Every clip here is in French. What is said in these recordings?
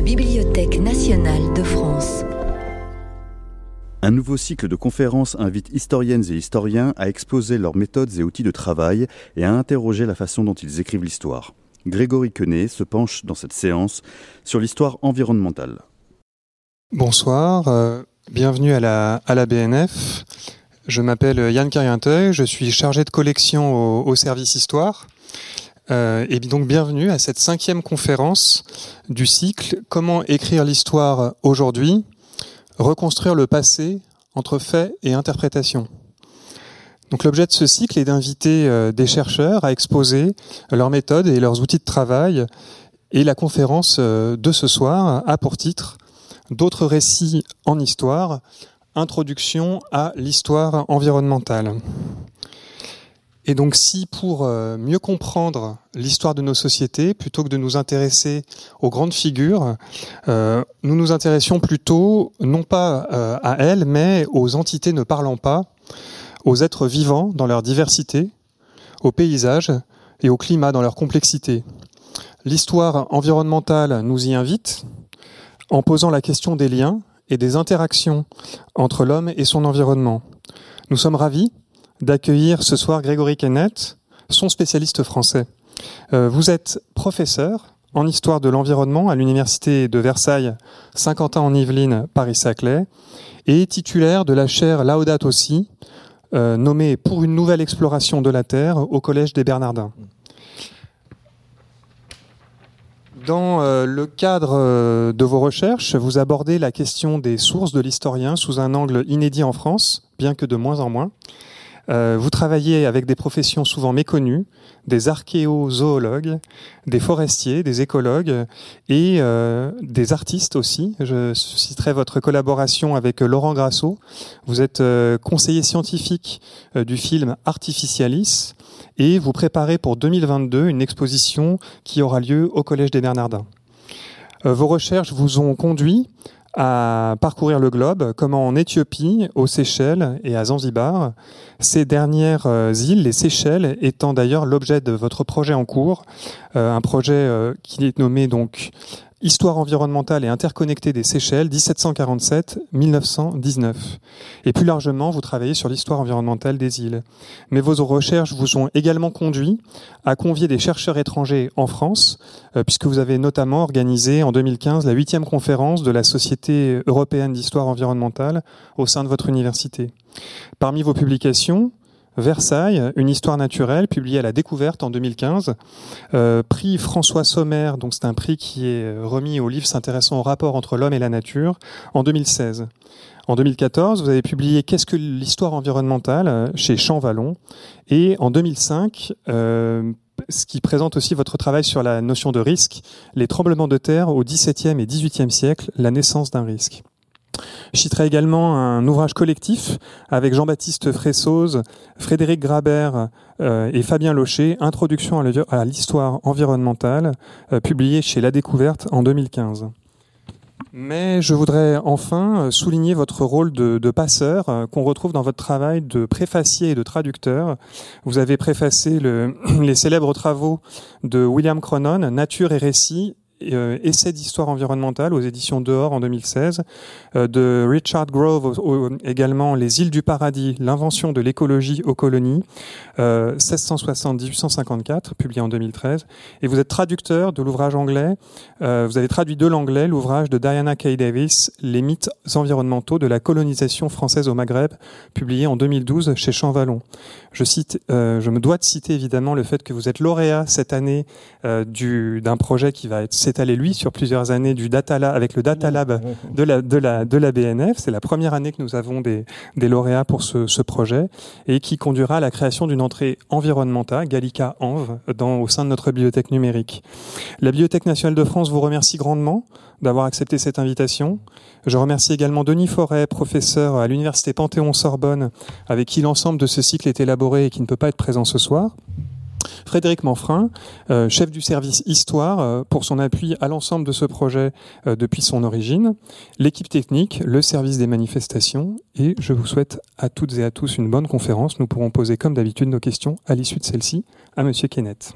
la Bibliothèque nationale de France. Un nouveau cycle de conférences invite historiennes et historiens à exposer leurs méthodes et outils de travail et à interroger la façon dont ils écrivent l'histoire. Grégory Quenet se penche dans cette séance sur l'histoire environnementale. Bonsoir, euh, bienvenue à la, à la BNF. Je m'appelle Yann Carrienteuil, je suis chargé de collection au, service Histoire. Euh, et donc bienvenue à cette cinquième conférence du cycle Comment écrire l'histoire aujourd'hui reconstruire le passé entre faits et interprétation. Donc l'objet de ce cycle est d'inviter euh, des chercheurs à exposer leurs méthodes et leurs outils de travail. Et la conférence euh, de ce soir a pour titre D'autres récits en histoire, introduction à l'histoire environnementale. Et donc si pour euh, mieux comprendre l'histoire de nos sociétés, plutôt que de nous intéresser aux grandes figures, euh, nous nous intéressions plutôt non pas euh, à elles, mais aux entités ne parlant pas, aux êtres vivants dans leur diversité, aux paysages et au climat dans leur complexité. L'histoire environnementale nous y invite en posant la question des liens et des interactions entre l'homme et son environnement. Nous sommes ravis d'accueillir ce soir Grégory Kennett, son spécialiste français. Euh, vous êtes professeur en histoire de l'environnement à l'université de Versailles, Saint-Quentin en Yvelines, Paris-Saclay, et titulaire de la chaire Laudato aussi, euh, nommée pour une nouvelle exploration de la Terre au Collège des Bernardins. Dans euh, le cadre de vos recherches, vous abordez la question des sources de l'historien sous un angle inédit en France, bien que de moins en moins. Euh, vous travaillez avec des professions souvent méconnues, des archéozoologues, des forestiers, des écologues et euh, des artistes aussi. Je citerai votre collaboration avec Laurent Grasso. Vous êtes euh, conseiller scientifique du film Artificialis et vous préparez pour 2022 une exposition qui aura lieu au Collège des Bernardins. Vos recherches vous ont conduit à parcourir le globe, comme en Éthiopie, aux Seychelles et à Zanzibar. Ces dernières euh, îles, les Seychelles, étant d'ailleurs l'objet de votre projet en cours, euh, un projet euh, qui est nommé donc Histoire environnementale et interconnectée des Seychelles, 1747-1919. Et plus largement, vous travaillez sur l'histoire environnementale des îles. Mais vos recherches vous ont également conduit à convier des chercheurs étrangers en France, euh, puisque vous avez notamment organisé en 2015 la huitième conférence de la Société européenne d'histoire environnementale au sein de votre université. Parmi vos publications, Versailles, une histoire naturelle, publiée à la découverte en 2015. Euh, prix François Sommer, donc c'est un prix qui est remis aux livres s'intéressant au rapport entre l'homme et la nature, en 2016. En 2014, vous avez publié Qu'est-ce que l'histoire environnementale chez Champ Vallon. Et en 2005, euh, ce qui présente aussi votre travail sur la notion de risque, les tremblements de terre au XVIIe et XVIIIe siècle, la naissance d'un risque. Je citerai également un ouvrage collectif avec Jean-Baptiste Fressoz, Frédéric Grabert euh, et Fabien Locher, Introduction à l'histoire environnementale, euh, publié chez La Découverte en 2015. Mais je voudrais enfin euh, souligner votre rôle de, passeur qu'on retrouve dans votre travail de préfacier et de traducteur. Vous avez préfacé le, les célèbres travaux de William Cronon, Nature et récit, euh, Essai d'histoire environnementale aux éditions Dehors en 2016, euh, de Richard Grove également Les îles du paradis, l'invention de l'écologie aux colonies, 1660-1854, euh, publié en 2013. Et vous êtes traducteur de l'ouvrage anglais, vous avez traduit de l'anglais l'ouvrage de Diana Kay Davis, Les mythes environnementaux de la colonisation française au Maghreb, publié en 2012 chez Champvallon. Je cite, je me dois de citer évidemment le fait que vous êtes lauréat cette année d'un projet qui va être allé lui sur plusieurs années du data lab, avec le Data Lab de la, de la, de la BNF. C'est la première année que nous avons des, des lauréats pour ce, ce, projet et qui conduira à la création d'une entrée environnementale, Gallica Env, dans, au sein de notre bibliothèque numérique. La Bibliothèque nationale de France vous remercie grandement d'avoir accepté cette invitation. Je remercie également Denis Forêt, professeur à l'Université Panthéon-Sorbonne, avec qui l'ensemble de ce cycle est élaboré et qui ne peut pas être présent ce soir. Frédéric Manfrin, euh, chef du service Histoire, euh, pour son appui à l'ensemble de ce projet euh, depuis son origine, l'équipe technique, le service des manifestations, et je vous souhaite à toutes et à tous une bonne conférence. Nous pourrons poser comme d'habitude nos questions à l'issue de celle-ci à Monsieur Kenneth.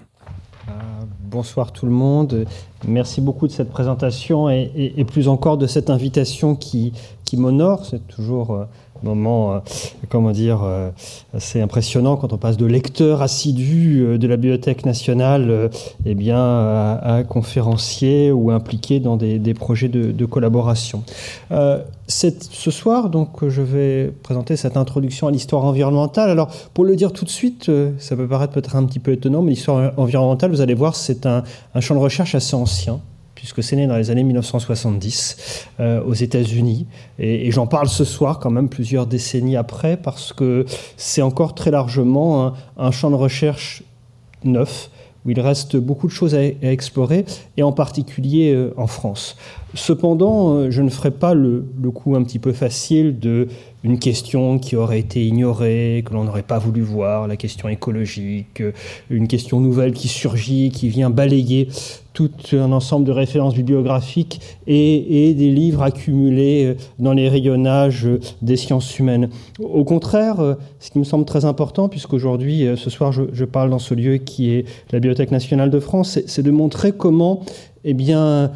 bonsoir tout le monde. Merci beaucoup de cette présentation et, plus encore de cette invitation qui, qui m'honore. C'est toujours moment, euh, comment dire, euh, assez impressionnant quand on passe de lecteur assidu euh, de la Bibliothèque nationale eh bien, à, conférencier ou impliqué dans des, projets de, collaboration. ce soir, donc, je vais présenter cette introduction à l'histoire environnementale. Alors, pour le dire tout de suite, ça peut paraître peut-être un petit peu étonnant, mais l'histoire environnementale, vous allez voir, c'est un champ de recherche assez ancien puisque c'est né dans les années 1970 euh, aux États-Unis. Et, j'en parle ce soir, quand même, plusieurs décennies après, parce que c'est encore très largement un, champ de recherche neuf où il reste beaucoup de choses à, explorer, et en particulier euh, en France. Cependant, euh, je ne ferai pas le, coup un petit peu facile de une question qui aurait été ignorée, que l'on n'aurait pas voulu voir, la question écologique, une question nouvelle qui surgit, qui vient balayer tout un ensemble de références bibliographiques et, des livres accumulés dans les rayonnages des sciences humaines. Au contraire, ce qui me semble très important, puisqu'aujourd'hui, ce soir, je, parle dans ce lieu qui est la Bibliothèque nationale de France, c'est de montrer comment eh bien,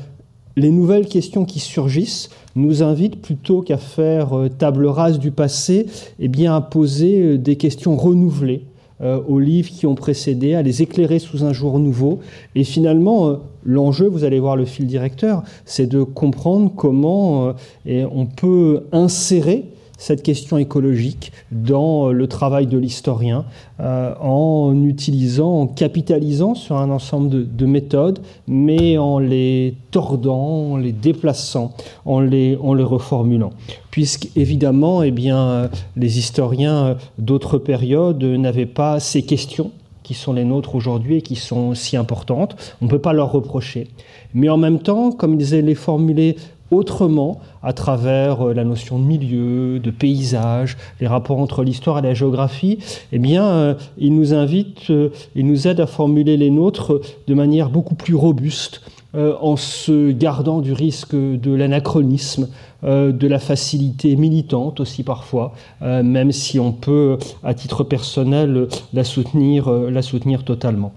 les nouvelles questions qui surgissent nous invitent plutôt qu'à faire euh, table rase du passé, eh bien, à poser euh, des questions renouvelées euh, aux livres qui ont précédé, à les éclairer sous un jour nouveau. Et finalement, l'enjeu, vous allez voir le fil directeur, c'est de comprendre comment on peut insérer cette question écologique dans le travail de l'historien euh, en utilisant, en capitalisant sur un ensemble de, méthodes, mais en les tordant, en les déplaçant, en les, en les reformulant. Puisque évidemment, eh bien, les historiens d'autres périodes n'avaient pas ces questions qui sont les nôtres aujourd'hui et qui sont si importantes. On ne peut pas leur reprocher. Mais en même temps, comme ils les formulés autrement à travers euh, la notion de milieu, de paysage, les rapports entre l'histoire et la géographie, eh bien, euh, il nous invite, euh, il nous aide à formuler les nôtres de manière beaucoup plus robuste, en se gardant du risque de l'anachronisme, de la facilité militante aussi parfois, même si on peut, à titre personnel, la soutenir, la soutenir totalement.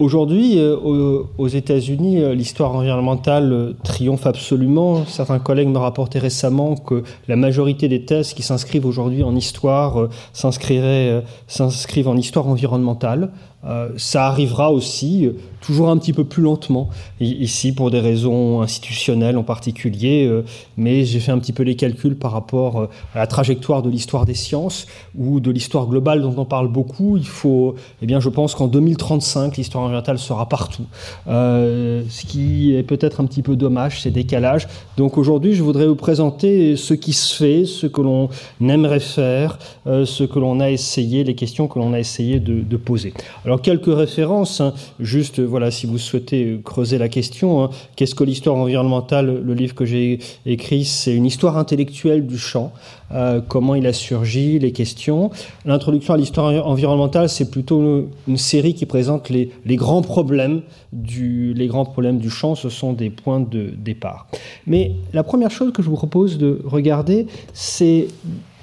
Aujourd'hui, euh, aux États-Unis, euh, l'histoire environnementale euh, triomphe absolument. Certains collègues me rapportaient récemment que la majorité des thèses qui s'inscrivent aujourd'hui en histoire s'inscrivent en histoire environnementale. Euh, ça arrivera aussi, euh, toujours un petit peu plus lentement, ici pour des raisons institutionnelles en particulier, euh, mais j'ai fait un petit peu les calculs par rapport à la trajectoire de l'histoire des sciences ou de l'histoire globale dont on parle beaucoup. Il faut, eh bien, je pense qu'en 2035, l'histoire environnementale sera partout, ce qui est peut-être un petit peu dommage, ces décalages. Donc aujourd'hui, je voudrais vous présenter ce qui se fait, ce que l'on aimerait faire, ce que l'on a essayé, les questions que l'on a essayé de, de poser. Alors quelques références, hein. juste voilà si vous souhaitez creuser la question. Hein. Qu'est-ce que l'histoire environnementale Le livre que j'ai écrit, c'est une histoire intellectuelle du champ. Euh, comment il a surgi, les questions. L'introduction à l'histoire environnementale, c'est plutôt une série qui présente les, grands problèmes du, les grands problèmes du champ. Ce sont des points de départ. Mais la première chose que je vous propose de regarder, c'est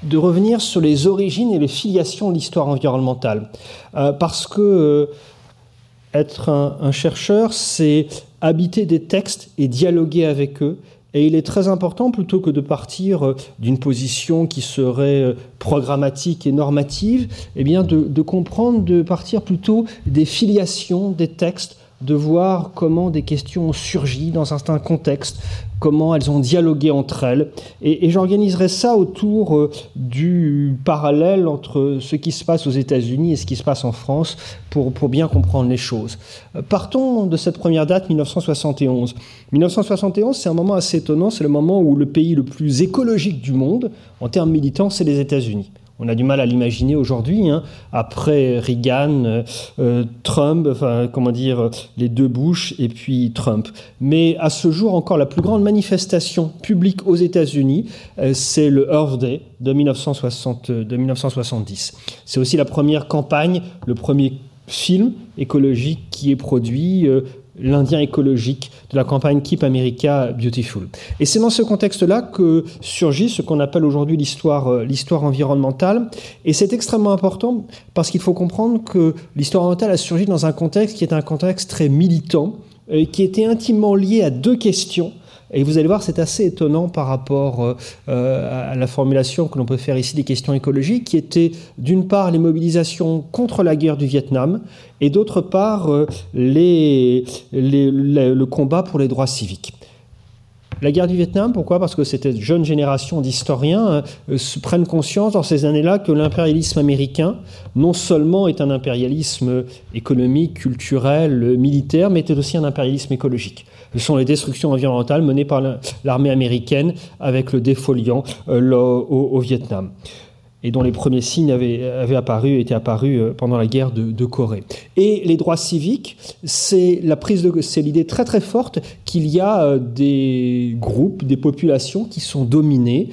de revenir sur les origines et les filiations de l'histoire environnementale. Euh, parce que euh, être un, chercheur, c'est habiter des textes et dialoguer avec eux. Et il est très important, plutôt que de partir euh, d'une position qui serait programmatique et normative, eh bien de, de comprendre, de partir plutôt des filiations des textes de voir comment des questions ont surgi dans un certain contexte, comment elles ont dialogué entre elles. Et, j'organiserai ça autour euh, du parallèle entre ce qui se passe aux États-Unis et ce qui se passe en France pour, pour bien comprendre les choses. Euh, partons de cette première date, 1971. 1971, c'est un moment assez étonnant, c'est le moment où le pays le plus écologique du monde, en termes militants, c'est les États-Unis. On a du mal à l'imaginer aujourd'hui, hein. après Reagan, euh, euh, Trump, enfin comment dire, les deux Bush et puis Trump. Mais à ce jour encore, la plus grande manifestation publique aux États-Unis, euh, c'est le Earth Day de, 1960, de 1970. C'est aussi la première campagne, le premier film écologique qui est produit l'Indien écologique de la campagne Keep America Beautiful. Et c'est dans ce contexte-là que surgit ce qu'on appelle aujourd'hui l'histoire, euh, l'histoire environnementale. Et c'est extrêmement important parce qu'il faut comprendre que l'histoire environnementale a surgi dans un contexte qui est un contexte très militant, et qui était intimement lié à deux questions et vous allez voir, c'est assez étonnant par rapport euh, euh, à la formulation que l'on peut faire ici des questions écologiques, qui étaient d'une part les mobilisations contre la guerre du Vietnam et d'autre part euh, le combat pour les droits civiques. La guerre du Vietnam, pourquoi? Parce que cette jeune génération d'historiens prennent conscience dans ces années-là que l'impérialisme américain, non seulement est un impérialisme économique, culturel, militaire, mais est aussi un impérialisme écologique. Ce sont les destructions environnementales menées par l'armée américaine avec le défoliant euh, au, Vietnam et dont les premiers signes avaient, étaient apparus euh, pendant la guerre de, Corée. Et les droits civiques, c'est l'idée très très forte qu'il y a euh, des groupes, des populations qui sont dominées,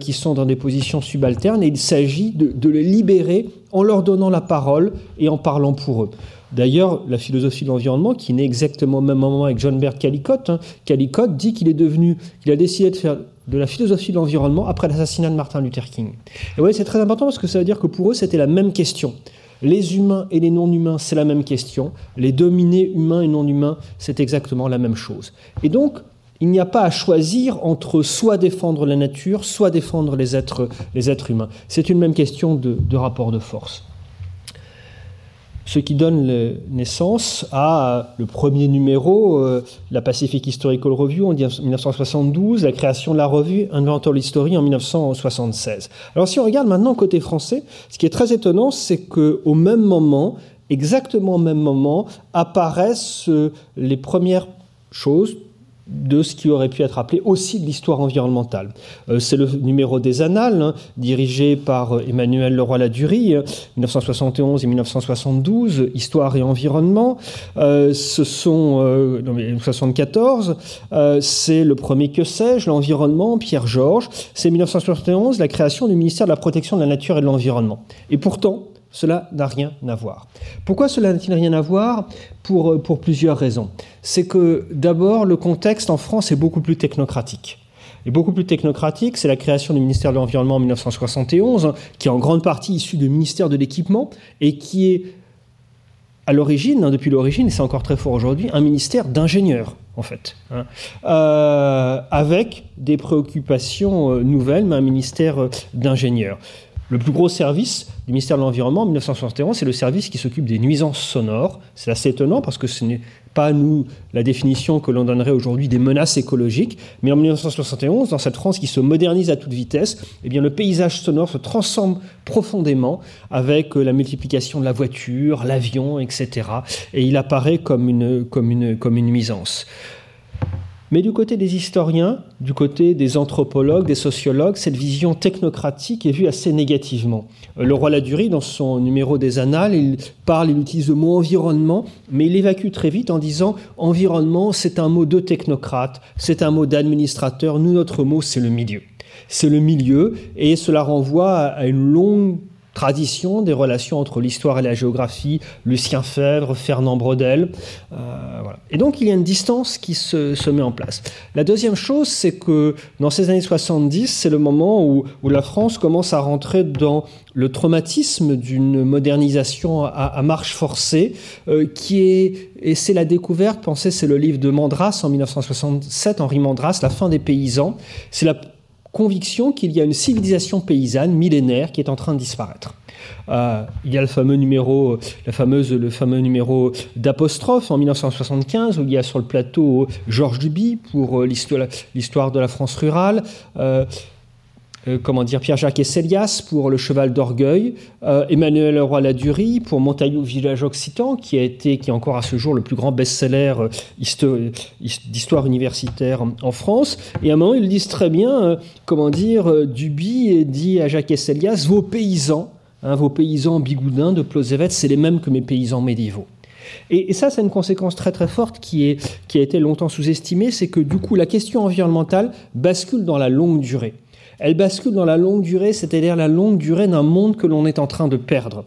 qui sont dans des positions subalternes, et il s'agit de les libérer en leur donnant la parole et en parlant pour eux. D'ailleurs, la philosophie de l'environnement, qui naît exactement au même moment avec John Bert Callicott, hein, Callicott dit qu'il est devenu, qu'il a décidé de faire de la philosophie de l'environnement après l'assassinat de Martin Luther King. Et voyez, c'est très important parce que ça veut dire que pour eux, c'était la même question. Les humains et les non-humains, c'est la même question. Les dominés humains et non-humains, c'est exactement la même chose. Et donc, il n'y a pas à choisir entre soit défendre la nature, soit défendre les êtres, les êtres humains. C'est une même question de rapport de force ce qui donne naissance à le premier numéro, euh, la Pacific Historical Review en 1972, la création de la revue Inventory History en 1976. Alors si on regarde maintenant côté français, ce qui est très étonnant, c'est qu'au même moment, exactement au même moment, apparaissent euh, les premières choses de ce qui aurait pu être appelé aussi de l'histoire environnementale. Euh, c'est le numéro des Annales, hein, dirigé par euh, Emmanuel Leroy-Ladurie, 1971 et 1972, Histoire et environnement. Euh, ce sont, non, 74, c'est le premier que sais-je, l'environnement, Pierre Georges. C'est 1971, la création du ministère de la protection de la nature et de l'environnement. Et pourtant, cela n'a rien à voir. Pourquoi cela n'a-t-il rien à voir? Pour, euh, pour plusieurs raisons. C'est que d'abord, le contexte en France est beaucoup plus technocratique. Et beaucoup plus technocratique, c'est la création du ministère de l'Environnement en 1971, qui est en grande partie issu du ministère de l'Équipement et qui est à l'origine, hein, depuis l'origine, et c'est encore très fort aujourd'hui, un ministère d'ingénieurs, en fait, hein. euh, avec des préoccupations euh, nouvelles, mais un ministère d'ingénieurs. Le plus gros service du ministère de l'Environnement en 1971, c'est le service qui s'occupe des nuisances sonores. C'est assez étonnant parce que ce n'est pas nous la définition que l'on donnerait aujourd'hui des menaces écologiques, mais en 1971, dans cette France qui se modernise à toute vitesse, eh bien le paysage sonore se transforme profondément avec euh, la multiplication de la voiture, l'avion, etc. Et il apparaît comme une, nuisance. Mais du côté des historiens, du côté des anthropologues, des sociologues, cette vision technocratique est vue assez négativement. Euh, le roi Ladurie, dans son numéro des Annales, il parle, il utilise le mot environnement, mais il évacue très vite en disant environnement, c'est un mot de technocrate, c'est un mot d'administrateur, nous, notre mot, c'est le milieu. C'est le milieu, et cela renvoie à une longue tradition des relations entre l'histoire et la géographie, Lucien Fèvre, Fernand Brodel. Euh, et donc il y a une distance qui se, met en place. La deuxième chose, c'est que dans ces années 70, c'est le moment où, la France commence à rentrer dans le traumatisme d'une modernisation à, marche forcée, euh, qui est, et c'est la découverte, pensez, c'est le livre de Mandras en 1967, Henri Mandras, La fin des paysans. C'est la conviction qu'il y a une civilisation paysanne millénaire qui est en train de disparaître. Euh, il y a le fameux numéro, la fameuse, le fameux numéro d'apostrophe en 1975 où il y a sur le plateau Georges Duby pour euh, l'histoire de la France rurale. Euh, euh, comment dire, Pierre-Jacques Esselias pour Le Cheval d'Orgueil, euh, Emmanuel Roy-Ladurie pour Montaillou Village Occitan, qui a été, qui est encore à ce jour le plus grand best-seller euh, d'histoire universitaire en France. Et à un moment, ils disent très bien, comment dire, Duby dit à Jacques Esselias, vos paysans, hein, vos paysans bigoudins de Plozévet, c'est les mêmes que mes paysans médiévaux. Et, ça, c'est une conséquence très très forte qui, est, qui a été longtemps sous-estimée, c'est que du coup, la question environnementale bascule dans la longue durée Elle bascule dans la longue durée, c'est-à-dire la longue durée d'un monde que l'on est en train de perdre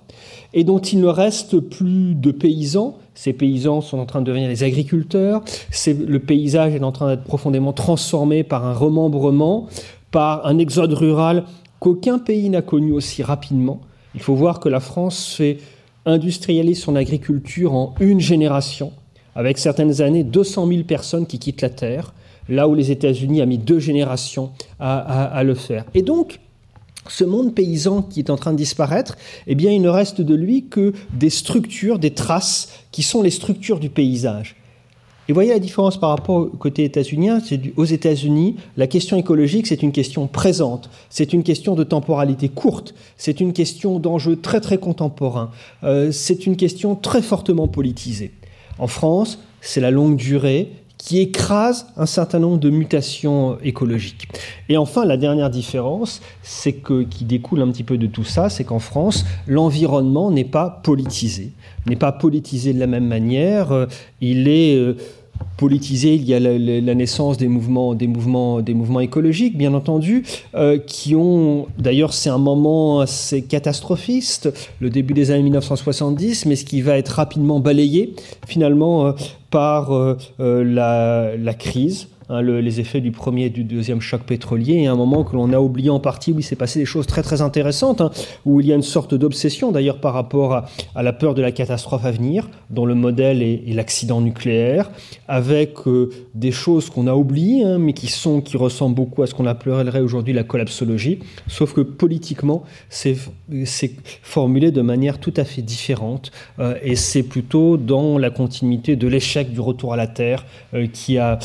et dont il ne reste plus de paysans. Ces paysans sont en train de devenir des agriculteurs. Le paysage est en train d'être profondément transformé par un remembrement, par un exode rural qu'aucun pays n'a connu aussi rapidement. Il faut voir que la France fait industrialise son agriculture en une génération, avec certaines années 200 000 personnes qui quittent la Terre, là où les États-Unis a mis deux générations à, le faire. Et donc, ce monde paysan qui est en train de disparaître, eh bien, il ne reste de lui que des structures, des traces qui sont les structures du paysage. Et voyez la différence par rapport au côté états-unien, aux États-Unis, la question écologique, c'est une question présente, c'est une question de temporalité courte, c'est une question d'enjeux très très contemporains, euh, c'est une question très fortement politisée. En France, c'est la longue durée, qui écrase un certain nombre de mutations écologiques. Et enfin, la dernière différence, c'est que qui découle un petit peu de tout ça, c'est qu'en France, l'environnement n'est pas politisé, n'est pas politisé de la même manière. Euh, il est euh, politisé, il y a la, naissance des mouvements, des mouvements, des mouvements écologiques, bien entendu, euh, qui ont, d'ailleurs, c'est un moment assez catastrophiste, le début des années 1970, mais ce qui va être rapidement balayé, finalement, euh, par euh, la, la crise Hein, les effets du premier et du deuxième choc pétrolier, et un moment que l'on a oublié en partie où il s'est passé des choses très très intéressantes, hein, où il y a une sorte d'obsession d'ailleurs par rapport à, la peur de la catastrophe à venir, dont le modèle est, l'accident nucléaire, avec euh, des choses qu'on a oubliées, hein, mais qui sont qui ressemblent beaucoup à ce qu'on appellerait aujourd'hui la collapsologie, sauf que politiquement c'est formulé de manière tout à fait différente, euh, et c'est plutôt dans la continuité de l'échec du retour à la Terre euh, qui a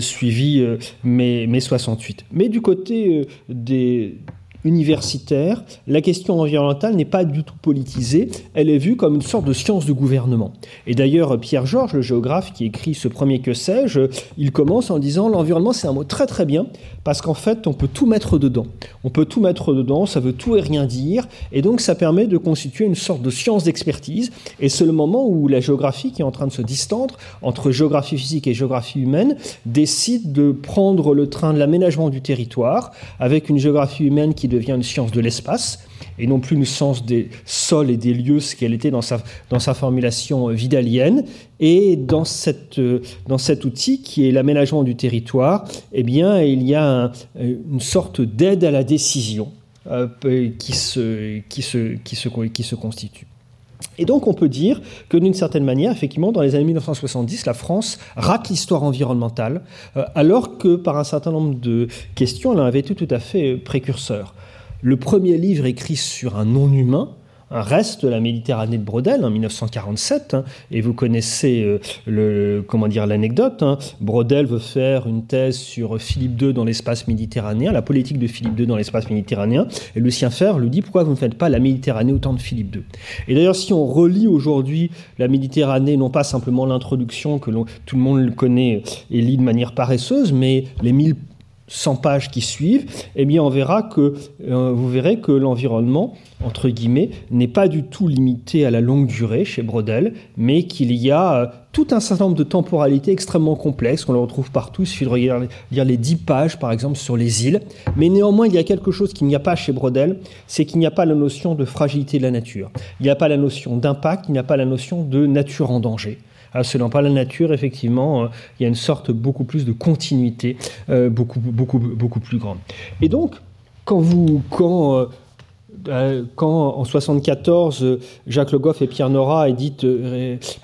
suivi suivi euh, mai, 68. Mais du côté euh, des universitaire, la question environnementale n'est pas du tout politisée, elle est vue comme une sorte de science de gouvernement. Et d'ailleurs, Pierre Georges, le géographe qui écrit ce premier que sais-je, il commence en disant l'environnement c'est un mot très très bien parce qu'en fait on peut tout mettre dedans. On peut tout mettre dedans, ça veut tout et rien dire, et donc ça permet de constituer une sorte de science d'expertise, et c'est le moment où la géographie qui est en train de se distendre entre géographie physique et géographie humaine décide de prendre le train de l'aménagement du territoire avec une géographie humaine qui devient une science de l'espace et non plus une science des sols et des lieux, ce qu'elle était dans sa, formulation vidalienne. Et dans, cette, dans cet outil qui est l'aménagement du territoire, eh bien, il y a une sorte d'aide à la décision euh, qui, se, qui, se, qui, se, qui se constitue. Et donc on peut dire que d'une certaine manière, effectivement, dans les années 1970, la France rate l'histoire environnementale, euh, alors que par un certain nombre de questions, elle en avait été tout à fait précurseur. Le premier livre écrit sur un non-humain, reste la Méditerranée de Brodel en 1947. Hein, et vous connaissez euh, le, comment dire l'anecdote. Hein. Brodel veut faire une thèse sur Philippe II dans l'espace méditerranéen, la politique de Philippe II dans l'espace méditerranéen. Et Lucien Fer lui dit pourquoi vous ne faites pas la Méditerranée autant de Philippe II. Et d'ailleurs, si on relit aujourd'hui la Méditerranée, non pas simplement l'introduction que tout le monde connaît et lit de manière paresseuse, mais les mille 100 pages qui suivent, eh bien on verra que euh, vous verrez que l'environnement entre guillemets n'est pas du tout limité à la longue durée chez Brodel, mais qu'il y a euh, tout un certain nombre de temporalités extrêmement complexes qu'on le retrouve partout. Il suffit de lire les 10 pages par exemple sur les îles, mais néanmoins il y a quelque chose qu'il n'y a pas chez Brodel, c'est qu'il n'y a pas la notion de fragilité de la nature, il n'y a pas la notion d'impact, il n'y a pas la notion de nature en danger. Ah, selon pas la nature, effectivement, euh, il y a une sorte beaucoup plus de continuité, euh, beaucoup, beaucoup, beaucoup plus grande. Et donc, quand vous, quand euh, quand en 74 Jacques Le Goff et Pierre Nora éditent,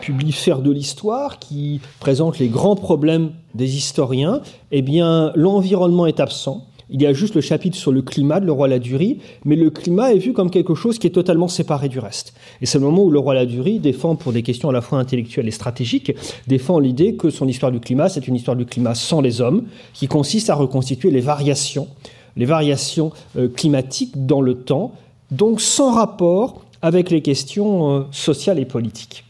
publient Faire de l'histoire, qui présente les grands problèmes des historiens, eh bien l'environnement est absent. Il y a juste le chapitre sur le climat de Le Roi Ladurie, mais le climat est vu comme quelque chose qui est totalement séparé du reste. Et c'est le moment où Le Roi Ladurie défend, pour des questions à la fois intellectuelles et stratégiques, défend l'idée que son histoire du climat, c'est une histoire du climat sans les hommes, qui consiste à reconstituer les variations, les variations euh, climatiques dans le temps, donc sans rapport avec les questions euh, sociales et politiques.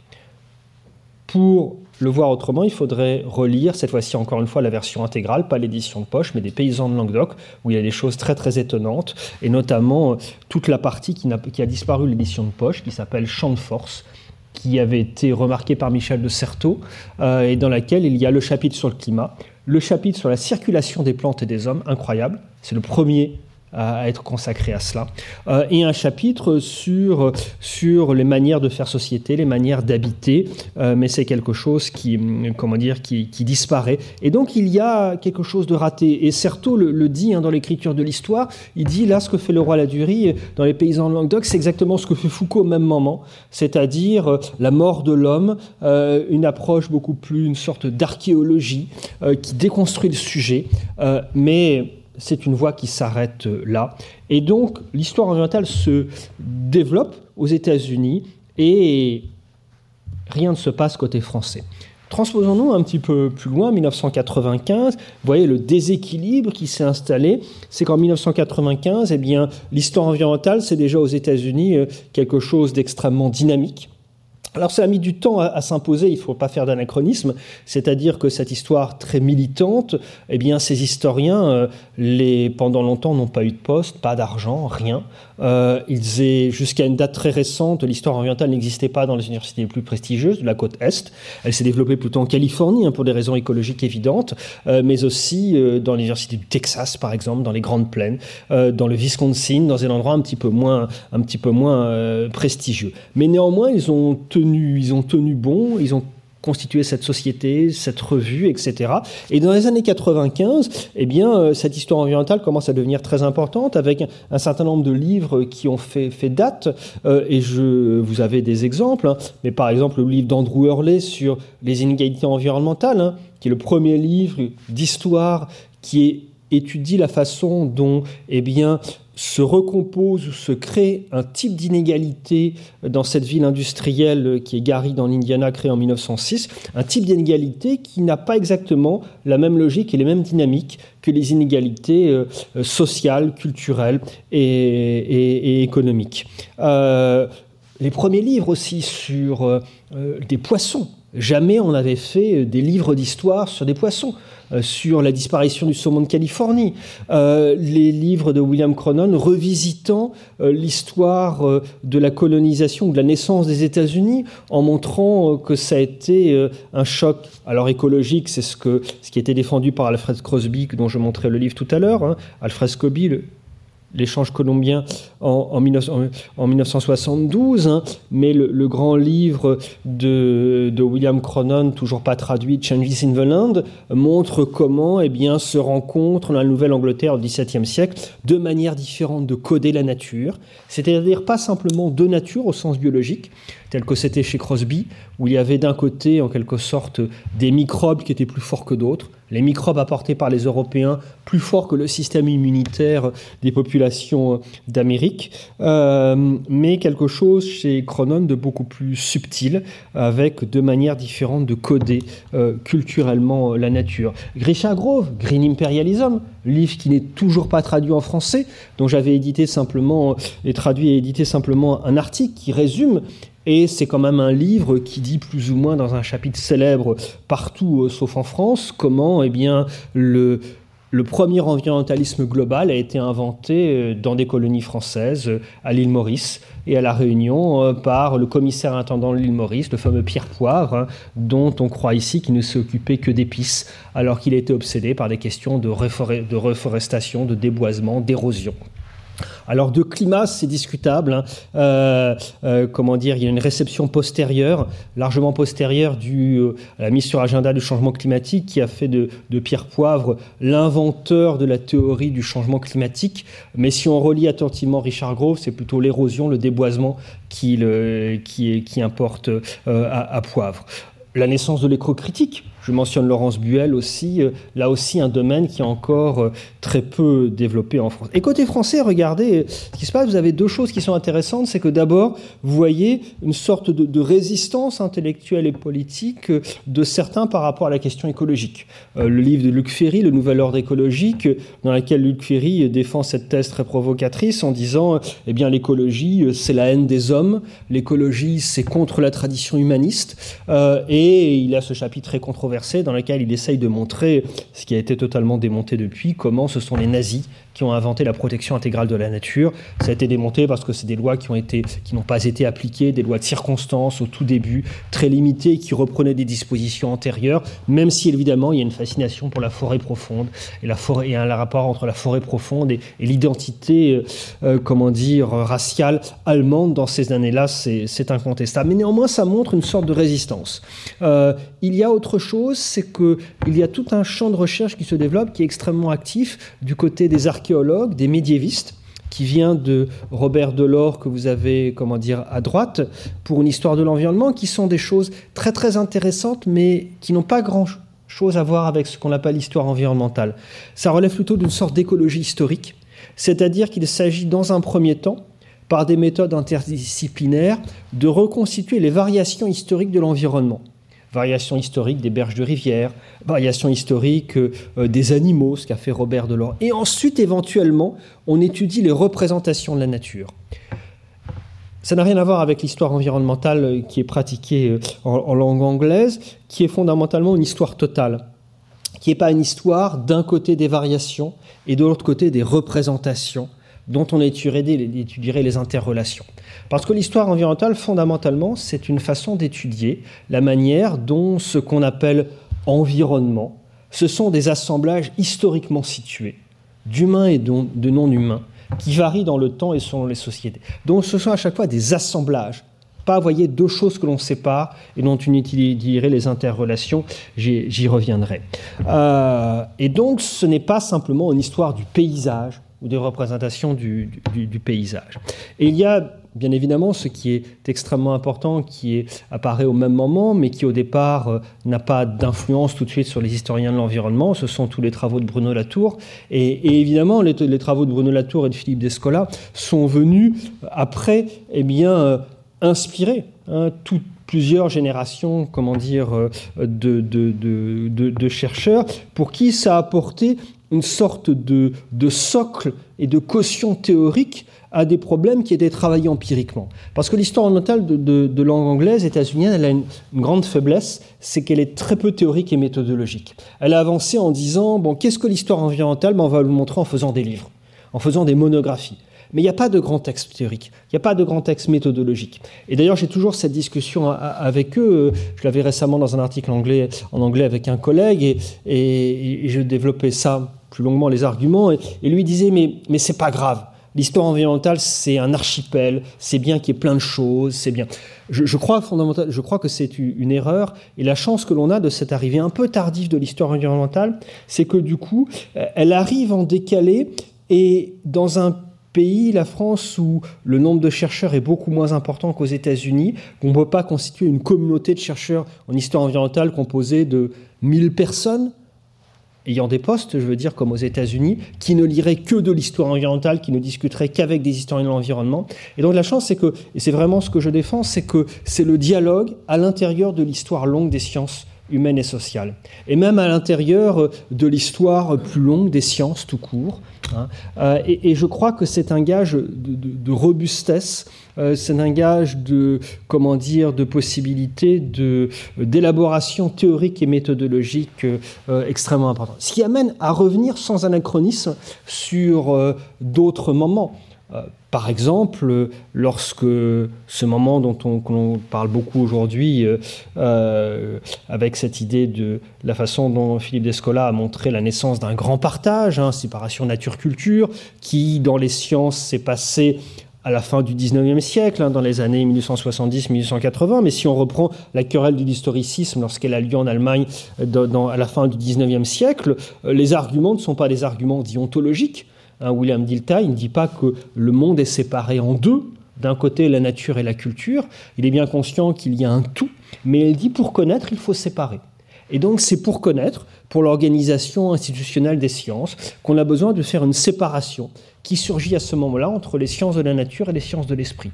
Pour le voir autrement, il faudrait relire, cette fois-ci encore une fois, la version intégrale, pas l'édition de poche, mais des paysans de Languedoc, où il y a des choses très très étonnantes, et notamment euh, toute la partie qui, a, disparu de l'édition de poche, qui s'appelle Champ de force, qui avait été remarquée par Michel de Certeau, euh, et dans laquelle il y a le chapitre sur le climat, le chapitre sur la circulation des plantes et des hommes, incroyable, c'est le premier à, être consacré à cela, euh, et un chapitre sur, sur les manières de faire société, les manières d'habiter, euh, mais c'est quelque chose qui, comment dire, qui, disparaît. Et donc il y a quelque chose de raté. Et Certeau le, dit hein, dans l'écriture de l'histoire, il dit là ce que fait le roi Ladurie dans les paysans de Languedoc, c'est exactement ce que fait Foucault au même moment, c'est-à-dire euh, la mort de l'homme, une approche beaucoup plus, une sorte d'archéologie qui déconstruit le sujet, mais c'est une voie qui s'arrête euh, là. Et donc, l'histoire orientale se développe aux États-Unis et rien ne se passe côté français. Transposons-nous un petit peu plus loin, 1995. Vous voyez le déséquilibre qui s'est installé. C'est qu'en 1995, eh l'histoire environnementale, c'est déjà aux États-Unis euh, quelque chose d'extrêmement dynamique. Alors ça a mis du temps à, s'imposer, il ne faut pas faire d'anachronisme, c'est-à-dire que cette histoire très militante, eh bien ces historiens, euh, les, pendant longtemps, n'ont pas eu de poste, pas d'argent, rien. Euh, ils jusqu'à une date très récente, l'histoire orientale n'existait pas dans les universités les plus prestigieuses de la côte Est. Elle s'est développée plutôt en Californie, hein, pour des raisons écologiques évidentes, euh, mais aussi dans l'université du Texas, par exemple, dans les Grandes Plaines, dans le Wisconsin, dans un endroit un petit peu moins, un petit peu moins prestigieux. Mais néanmoins, ils ont ils ont tenu bon, ils ont constitué cette société, cette revue, etc. Et dans les années 95, eh bien, euh, cette histoire environnementale commence à devenir très importante avec un, certain nombre de livres qui ont fait, date. Euh, et je, vous avez des exemples, hein. mais par exemple le livre d'Andrew Hurley sur les inégalités environnementales, hein, qui est le premier livre d'histoire qui étudie la façon dont eh bien, se recompose ou se crée un type d'inégalité dans cette ville industrielle qui est Gary dans l'Indiana, créée en 1906, un type d'inégalité qui n'a pas exactement la même logique et les mêmes dynamiques que les inégalités euh, sociales, culturelles et, économiques. Euh, les premiers livres aussi sur euh, des poissons. Jamais on n'avait fait des livres d'histoire sur des poissons. Euh, sur la disparition du saumon de Californie, euh, les livres de William Cronon revisitant euh, l'histoire de la colonisation, de la naissance des États-Unis, en montrant que ça a été un choc. Alors écologique, c'est ce, que, ce qui était défendu par Alfred Crosby, dont je montrais le livre tout à l'heure. Hein. Alfred Crosby, le, l'échange colombien en, en, 1972, hein, mais le, grand livre de, William Cronon, toujours pas traduit, Changes in the Land, montre comment eh bien, se rencontrent dans la Nouvelle-Angleterre au XVIIe siècle deux manières différentes de coder la nature, c'est-à-dire pas simplement de nature au sens biologique, tel que c'était chez Crosby, où il y avait d'un côté en quelque sorte des microbes qui étaient plus forts que d'autres, les microbes apportés par les Européens plus forts que le système immunitaire des populations d'Amérique, euh, mais quelque chose chez Cronon de beaucoup plus subtil, avec deux manières différentes de coder euh, culturellement la nature. Grisha Grove, Green Imperialism, livre qui n'est toujours pas traduit en français, dont j'avais édité simplement et traduit et édité simplement un article qui résume et c'est quand même un livre qui dit plus ou moins dans un chapitre célèbre partout euh, sauf en France comment eh bien, le, premier environnementalisme global a été inventé euh, dans des colonies françaises, euh, à l'île Maurice et à La Réunion, par le commissaire intendant de l'île Maurice, le fameux Pierre Poivre, hein, dont on croit ici qu'il ne s'est occupé que d'épices, alors qu'il était obsédé par des questions de, reforestation, de déboisement, d'érosion. Alors de climat, c'est discutable. Hein. Euh, euh, comment dire Il y a une réception postérieure, largement postérieure du, euh, à la mise sur agenda du changement climatique, qui a fait de, Pierre Poivre l'inventeur de la théorie du changement climatique. Mais si on relie attentivement Richard Grove, c'est plutôt l'érosion, le déboisement qui, importe à, à Poivre. La naissance de l'écro-critique je mentionne Laurence Buell aussi, euh, là aussi un domaine qui est encore euh, très peu développé en France. Et côté français, regardez ce qui se passe, vous avez deux choses qui sont intéressantes, c'est que d'abord, vous voyez une sorte de, résistance intellectuelle et politique euh, de certains par rapport à la question écologique. le livre de Luc Ferry, Le Nouvel Ordre écologique, dans lequel Luc Ferry défend cette thèse très provocatrice en disant, eh bien l'écologie, c'est la haine des hommes, l'écologie, c'est contre la tradition humaniste, et il a ce chapitre très controversé dans lequel il essaye de montrer, ce qui a été totalement démonté depuis, comment ce sont les nazis qui ont inventé la protection intégrale de la nature. Ça a été démonté parce que c'est des lois qui ont été, qui n'ont pas été appliquées, des lois de circonstances au tout début, très limitées, qui reprenaient des dispositions antérieures, même si évidemment il y a une fascination pour la forêt profonde et la forêt et un rapport entre la forêt profonde et, l'identité, euh, euh, comment dire, raciale allemande dans ces années-là, c'est incontestable. Mais néanmoins, ça montre une sorte de résistance. Euh, il y a autre chose, c'est que il y a tout un champ de recherche qui se développe, qui est extrêmement actif du côté des archéologues des médiévistes, qui vient de Robert Delors que vous avez comment dire à droite pour une histoire de l'environnement qui sont des choses très très intéressantes mais qui n'ont pas grand chose à voir avec ce qu'on appelle l'histoire environnementale. Ça relève plutôt d'une sorte d'écologie historique, c'est-à-dire qu'il s'agit dans un premier temps par des méthodes interdisciplinaires de reconstituer les variations historiques de l'environnement variation historique des berges de rivière, variation historique euh, des animaux, ce qu'a fait Robert Delors. Et ensuite, éventuellement, on étudie les représentations de la nature. Ça n'a rien à voir avec l'histoire environnementale euh, qui est pratiquée euh, en, langue anglaise, qui est fondamentalement une histoire totale, qui n'est pas une histoire d'un côté des variations et de l'autre côté des représentations dont on étudierait les interrelations. Parce que l'histoire environnementale, fondamentalement, c'est une façon d'étudier la manière dont ce qu'on appelle environnement, ce sont des assemblages historiquement situés, d'humains et de non-humains, qui varient dans le temps et selon les sociétés. Donc ce sont à chaque fois des assemblages, pas, voyez, deux choses que l'on sépare et dont on étudierait les interrelations, j'y reviendrai. Euh, et donc ce n'est pas simplement une histoire du paysage, ou des représentations du, paysage. Et il y a bien évidemment ce qui est extrêmement important, qui apparaît au même moment, mais qui au départ euh, n'a pas d'influence tout de suite sur les historiens de l'environnement, ce sont tous les travaux de Bruno Latour. Et, évidemment, les, travaux de Bruno Latour et de Philippe Descola sont venus après eh bien, euh, inspirer hein, plusieurs générations comment dire, euh, de, de, de, de, chercheurs pour qui ça a apporté une sorte de, socle et de caution théorique à des problèmes qui étaient travaillés empiriquement. Parce que l'histoire orientale de, langue anglaise états-unienne, elle a une, grande faiblesse, c'est qu'elle est très peu théorique et méthodologique. Elle a avancé en disant, bon, qu'est-ce que l'histoire environnementale? Ben, On va le montrer en faisant des livres, en faisant des monographies. Mais il n'y a pas de grand texte théorique, il n'y a pas de grand texte méthodologique. Et d'ailleurs, j'ai toujours cette discussion avec eux. Je l'avais récemment dans un article anglais, en anglais avec un collègue, et, je développais ça plus longuement les arguments, et, lui disait mais, mais c'est pas grave. L'histoire environnementale, c'est un archipel, c'est bien qu'il y ait plein de choses, c'est bien. Je, crois fondamental, je crois que c'est une erreur, et la chance que l'on a de cette arrivée un peu tardive de l'histoire environnementale, c'est que du coup, elle arrive en décalé, et dans un pays, la France, où le nombre de chercheurs est beaucoup moins important qu'aux États-Unis, qu'on ne peut pas constituer une communauté de chercheurs en histoire environnementale composée de 1000 personnes, ayant des postes, je veux dire, comme aux États-Unis, qui ne liraient que de l'histoire environnementale, qui ne discuteraient qu'avec des historiens de l'environnement. Et donc la chance, c'est que, et c'est vraiment ce que je défends, c'est que c'est le dialogue à l'intérieur de l'histoire longue des sciences humaines et sociales. Et même à l'intérieur de l'histoire plus longue des sciences tout court. Hein. Euh, et, je crois que c'est un gage de, robustesse, euh, c'est un gage de, comment dire, de possibilité d'élaboration théorique et méthodologique euh, extrêmement importante. Ce qui amène à revenir sans anachronisme sur d'autres moments. Par exemple, lorsque ce moment dont on, parle beaucoup aujourd'hui, euh, euh, avec cette idée de la façon dont Philippe Descola a montré la naissance d'un grand partage, hein, séparation nature-culture, qui dans les sciences s'est passé à la fin du 19e siècle, hein, dans les années 1870-1880, mais si on reprend la querelle de l'historicisme lorsqu'elle a lieu en Allemagne à la fin du 19e siècle, euh, les arguments ne sont pas des arguments déontologiques, William Dilthey, il ne dit pas que le monde est séparé en deux, d'un côté la nature et la culture, il est bien conscient qu'il y a un tout, mais il dit pour connaître, il faut séparer. Et donc c'est pour connaître, pour l'organisation institutionnelle des sciences, qu'on a besoin de faire une séparation qui surgit à ce moment-là entre les sciences de la nature et les sciences de l'esprit.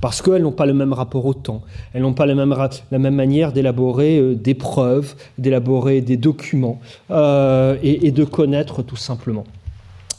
Parce qu'elles n'ont pas le même rapport au temps, elles n'ont pas la même, la même manière d'élaborer euh, des preuves, d'élaborer des documents euh, et de connaître tout simplement.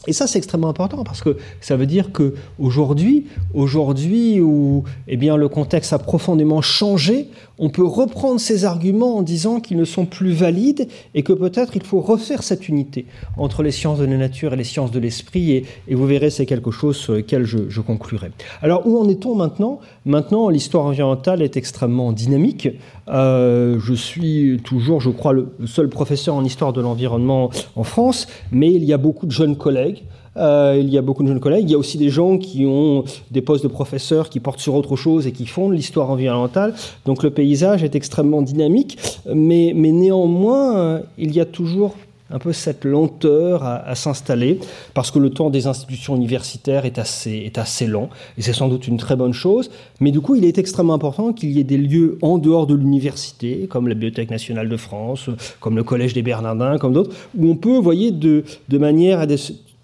Et ça, c'est extrêmement important parce que ça veut dire que aujourd'hui, aujourd'hui où eh bien, le contexte a profondément changé, on peut reprendre ces arguments en disant qu'ils ne sont plus valides et que peut-être il faut refaire cette unité entre les sciences de la nature et les sciences de l'esprit. Et, et, vous verrez, c'est quelque chose sur lequel je, je, conclurai. Alors, où en est-on maintenant? Maintenant, l'histoire environnementale est extrêmement dynamique. Euh, je suis toujours, je crois, le seul professeur en histoire de l'environnement en France, mais il y a beaucoup de jeunes collègues. Euh, il y a beaucoup de jeunes collègues. Il y a aussi des gens qui ont des postes de professeurs qui portent sur autre chose et qui font de l'histoire environnementale. Donc le paysage est extrêmement dynamique, mais, mais néanmoins, euh, il y a toujours un peu cette lenteur à, s'installer, parce que le temps des institutions universitaires est assez, est assez lent, et c'est sans doute une très bonne chose, mais du coup il est extrêmement important qu'il y ait des lieux en dehors de l'université, comme la Bibliothèque nationale de France, comme le Collège des Bernardins, comme d'autres, où on peut, vous voyez, de, de manière à des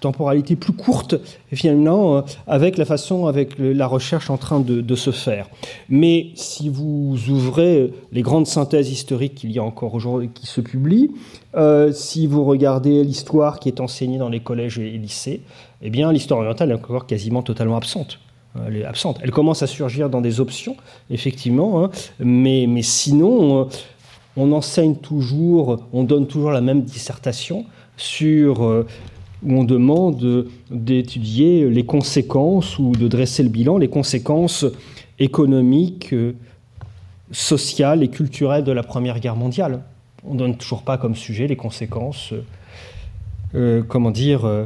temporalité plus courte, finalement, euh, avec la façon, avec la recherche en train de, se faire. Mais si vous ouvrez les grandes synthèses historiques qu'il y a encore aujourd'hui, qui se publient, euh, si vous regardez l'histoire qui est enseignée dans les collèges et lycées, eh bien, l'histoire orientale est encore quasiment totalement absente. Elle est absente. Elle commence à surgir dans des options, effectivement, hein, mais, mais sinon, euh, on enseigne toujours, on donne toujours la même dissertation sur euh, où on demande d'étudier les conséquences ou de dresser le bilan, les conséquences économiques, sociales et culturelles de la Première Guerre mondiale. On ne donne toujours pas comme sujet les conséquences, euh, comment dire, euh,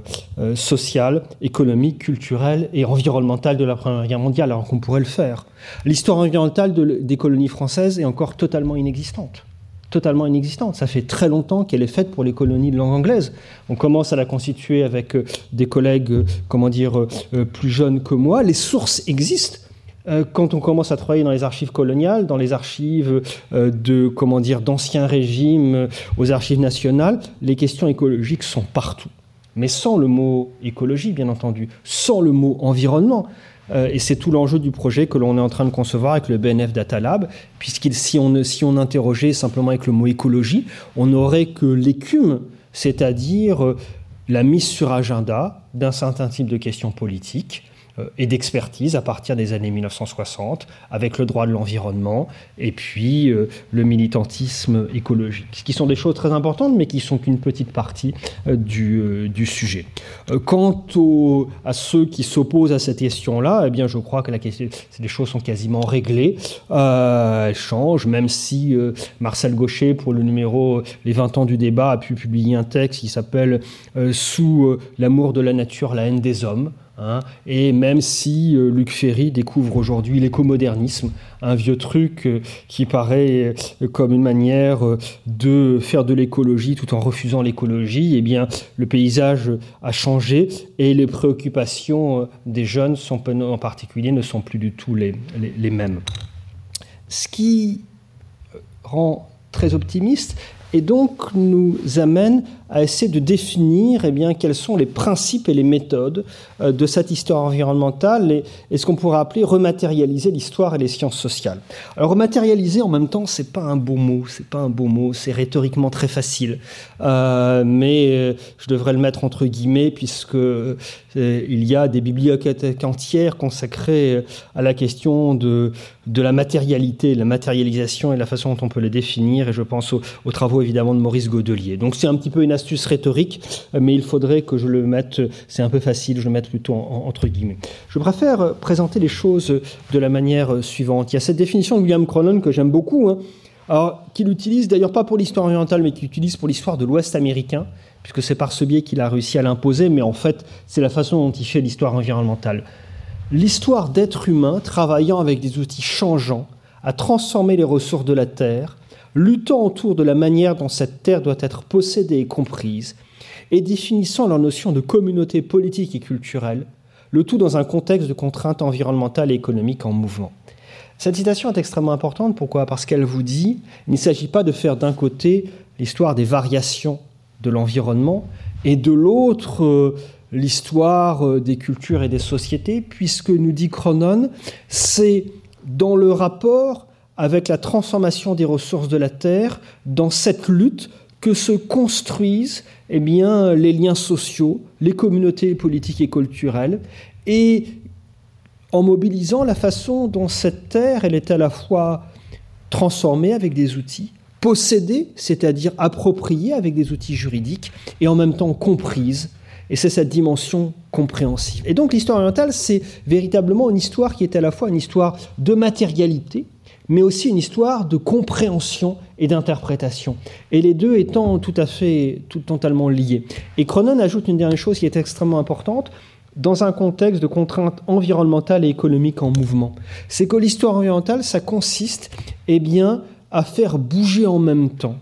sociales, économiques, culturelles et environnementales de la Première Guerre mondiale, alors qu'on pourrait le faire. L'histoire environnementale de, des colonies françaises est encore totalement inexistante totalement inexistante. Ça fait très longtemps qu'elle est faite pour les colonies de langue anglaise. On commence à la constituer avec euh, des collègues, euh, comment dire, euh, plus jeunes que moi. Les sources existent. Quand on commence à travailler dans les archives coloniales, dans les archives de comment dire d'anciens régimes, aux archives nationales, les questions écologiques sont partout, mais sans le mot écologie, bien entendu, sans le mot environnement. Euh, et c'est tout l'enjeu du projet que l'on est en train de concevoir avec le BNF Data Lab, puisqu'il si on, si on interrogeait simplement avec le mot écologie, on n'aurait que l'écume, c'est-à-dire euh, la mise sur agenda d'un certain type de questions politiques et d'expertise à partir des années 1960, avec le droit de l'environnement et puis euh, le militantisme écologique, ce qui sont des choses très importantes, mais qui sont qu'une petite partie euh, du, sujet. Quant à ceux qui s'opposent à cette question-là, eh bien, je crois que les choses sont quasiment réglées. elles changent, même si Marcel Gaucher, pour le numéro Les 20 ans du débat, a pu publier un texte qui s'appelle Sous l'amour de la nature, la haine des hommes. Hein, et même si euh, Luc Ferry découvre aujourd'hui l'écomodernisme, un vieux truc euh, qui paraît euh, comme une manière de faire de l'écologie tout en refusant l'écologie, eh bien le paysage a changé et les préoccupations des jeunes en particulier ne sont plus du tout les mêmes. Ce qui rend très optimiste et donc nous amène à essayer de définir eh bien, quels sont les principes et les méthodes euh, de cette histoire environnementale et, ce qu'on pourrait appeler rematérialiser l'histoire et les sciences sociales. Alors rematérialiser en même temps, c'est pas un beau mot, c'est pas un beau mot, c'est rhétoriquement très facile, euh, mais euh, je devrais le mettre entre guillemets puisque il y a des bibliothèques entières consacrées à la question de, de la matérialité, la matérialisation et la façon dont on peut les définir, et je pense aux travaux évidemment de Maurice Godelier. Donc c'est un petit peu une astuce rhétorique, mais il faudrait que je le mette, c'est un peu facile, je le mette plutôt en, en, entre guillemets. Je préfère présenter les choses de la manière suivante. Il y a cette définition de William Cronon que j'aime beaucoup, hein, alors qu'il utilise d'ailleurs pas pour l'histoire orientale, mais qu'il utilise pour l'histoire de l'Ouest américain, puisque c'est par ce biais qu'il a réussi à l'imposer, mais en fait, c'est la façon dont il fait l'histoire environnementale. L'histoire d'êtres humains travaillant avec des outils changeants à transformer les ressources de la Terre, luttant autour de la manière dont cette terre doit être possédée et comprise, et définissant leur notion de communauté politique et culturelle, le tout dans un contexte de contraintes environnementales et économiques en mouvement. Cette citation est extrêmement importante, pourquoi? Parce qu'elle vous dit il ne s'agit pas de faire d'un côté l'histoire des variations de l'environnement et de l'autre euh, l'histoire euh, des cultures et des sociétés, puisque nous dit Cronon, c'est dans le rapport avec la transformation des ressources de la Terre, dans cette lutte que se construisent eh bien, les liens sociaux, les communautés politiques et culturelles, et en mobilisant la façon dont cette terre, elle est à la fois transformée avec des outils, possédée, c'est-à-dire appropriée avec des outils juridiques, et en même temps comprise. Et c'est cette dimension compréhensive. Et donc l'histoire orientale, c'est véritablement une histoire qui est à la fois une histoire de matérialité, mais aussi une histoire de compréhension et d'interprétation. Et les deux étant tout à fait, tout, totalement liés. Et Cronon ajoute une dernière chose qui est extrêmement importante, dans un contexte de contraintes environnementales et économiques en mouvement. C'est que l'histoire orientale, ça consiste eh bien, à faire bouger en même temps,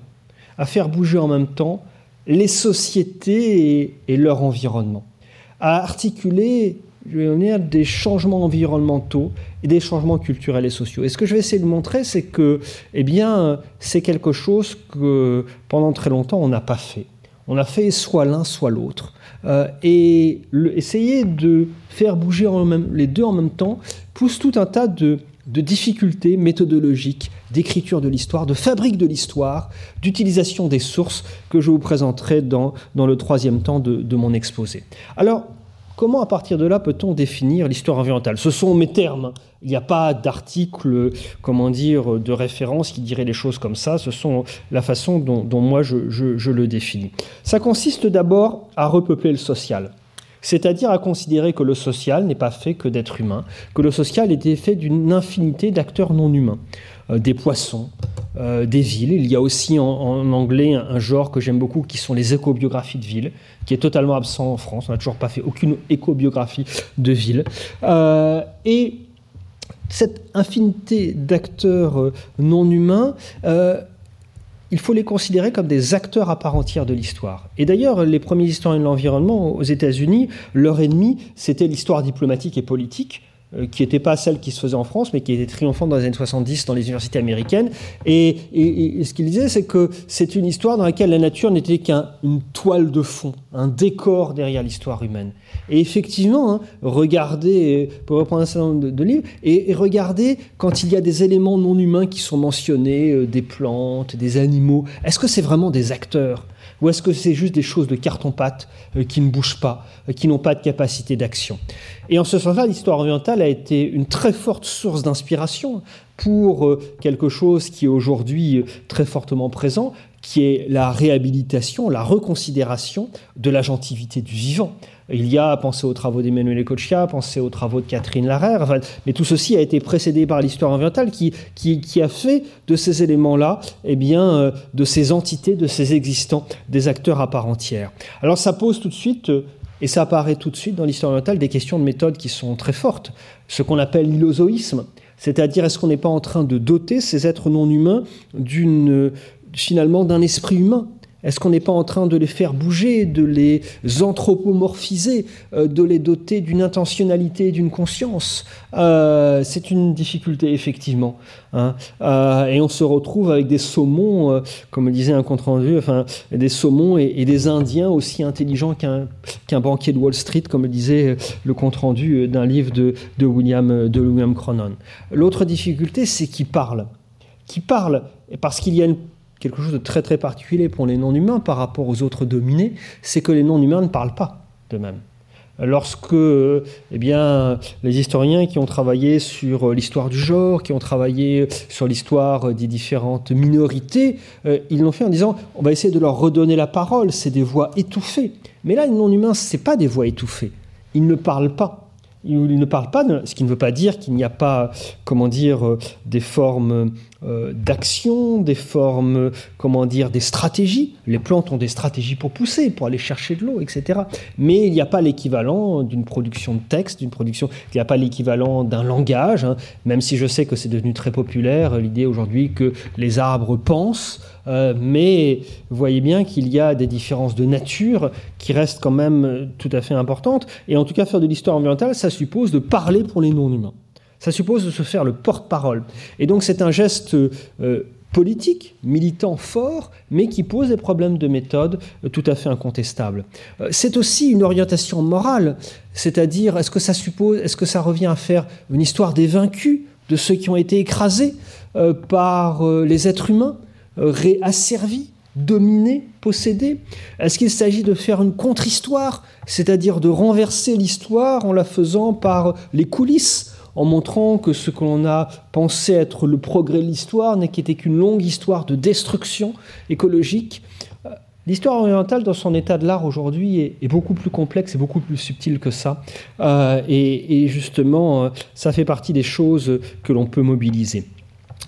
à faire bouger en même temps les sociétés et, et leur environnement, à articuler je vais venir des changements environnementaux et des changements culturels et sociaux. Et ce que je vais essayer de montrer, c'est que, eh bien, c'est quelque chose que pendant très longtemps on n'a pas fait. On a fait soit l'un, soit l'autre. Euh, et essayer de faire bouger les deux en même temps pousse tout un tas de, de difficultés méthodologiques, d'écriture de l'histoire, de fabrique de l'histoire, d'utilisation des sources que je vous présenterai dans, dans le troisième temps de, de mon exposé. Alors, Comment, à partir de là, peut-on définir l'histoire environnementale? Ce sont mes termes. Il n'y a pas d'article, comment dire, de référence qui dirait les choses comme ça. Ce sont la façon dont, moi je, le définis. Ça consiste d'abord à repeupler le social. C'est-à-dire à considérer que le social n'est pas fait que d'êtres humains, que le social est fait d'une infinité d'acteurs non humains. Euh, des poissons, euh, des villes. Il y a aussi en, anglais un, genre que j'aime beaucoup qui sont les écobiographies de villes, qui est totalement absent en France. On n'a toujours pas fait aucune écobiographie de ville. Euh, et cette infinité d'acteurs non humains, il faut les considérer comme des acteurs à part entière de l'histoire. Et d'ailleurs, les premiers historiens de l'environnement aux États-Unis, leur ennemi, c'était l'histoire diplomatique et politique euh, qui n'était pas celle qui se faisait en France, mais qui était triomphante dans les années 70 dans les universités américaines. Et, ce qu'il disait, c'est que c'est une histoire dans laquelle la nature n'était qu'une toile de fond, un décor derrière l'histoire humaine. Et effectivement, hein, regardez, pour reprendre un certain nombre de, livres, et, regardez quand il y a des éléments non humains qui sont mentionnés, euh, des plantes, des animaux, est-ce que c'est vraiment des acteurs? Ou est-ce que c'est juste des choses de carton-pâte euh, qui ne bougent pas, euh, qui n'ont pas de capacité d'action? Et en ce sens-là, l'histoire orientale a été une très forte source d'inspiration pour euh, quelque chose qui est aujourd'hui très fortement présent, qui est la réhabilitation, la reconsidération de la gentilité du vivant. Il y a, pensé aux travaux d'Emmanuel Ecochia, pensé aux travaux de Catherine Larère, mais tout ceci a été précédé par l'histoire environnementale qui, qui, a fait de ces éléments-là, eh bien, euh, de ces entités, de ces existants, des acteurs à part entière. Alors ça pose tout de suite, euh, et ça apparaît tout de suite dans l'histoire environnementale, des questions de méthode qui sont très fortes. Ce qu'on appelle l'illozoïsme, c'est-à-dire est-ce qu'on n'est pas en train de doter ces êtres non humains d'une finalement d'un esprit humain est-ce qu'on n'est pas en train de les faire bouger, de les anthropomorphiser, euh, de les doter d'une intentionnalité, d'une conscience? Euh, C'est une difficulté, effectivement. Hein. Euh, et on se retrouve avec des saumons, comme disait un compte-rendu, enfin, des saumons et, des Indiens aussi intelligents qu'un banquier de Wall Street, comme le disait le compte-rendu d'un livre de, de, William, de William Cronon. L'autre difficulté, c'est qu'ils parlent. Qui parlent parce qu'il y a une quelque chose de très très particulier pour les non-humains par rapport aux autres dominés, c'est que les non-humains ne parlent pas d'eux-mêmes. Lorsque eh bien, les historiens qui ont travaillé sur l'histoire du genre, qui ont travaillé sur l'histoire des différentes minorités, euh, ils l'ont fait en disant on va essayer de leur redonner la parole, c'est des voix étouffées. Mais là, les non-humains, ce pas des voix étouffées. Ils ne parlent pas il ne parle pas, ce qui ne veut pas dire qu'il n'y a pas, comment dire, euh, des formes euh, d'action, des formes, comment dire, des stratégies. Les plantes ont des stratégies pour pousser, pour aller chercher de l'eau, etc. Mais il n'y a pas l'équivalent d'une production de texte, d'une production, il n'y a pas l'équivalent d'un langage, hein. même si je sais que c'est devenu très populaire, l'idée aujourd'hui que les arbres pensent, euh, mais vous voyez bien qu'il y a des différences de nature qui restent quand même tout à fait importantes. Et en tout cas, faire de l'histoire environnementale, ça suppose de parler pour les non-humains. Ça suppose de se faire le porte-parole. Et donc c'est un geste euh, politique, militant fort, mais qui pose des problèmes de méthode euh, tout à fait incontestables. c'est aussi une orientation morale, c'est-à-dire est-ce que ça suppose, est-ce que ça revient à faire une histoire des vaincus, de ceux qui ont été écrasés par les êtres humains? Réasservis dominer, posséder Est-ce qu'il s'agit de faire une contre-histoire, c'est-à-dire de renverser l'histoire en la faisant par les coulisses en montrant que ce que l'on a pensé être le progrès de l'histoire n'était qu'une longue histoire de destruction écologique? L'histoire orientale, dans son état de l'art aujourd'hui, est, beaucoup plus complexe et beaucoup plus subtile que ça. Euh, et, justement, euh, ça fait partie des choses que l'on peut mobiliser.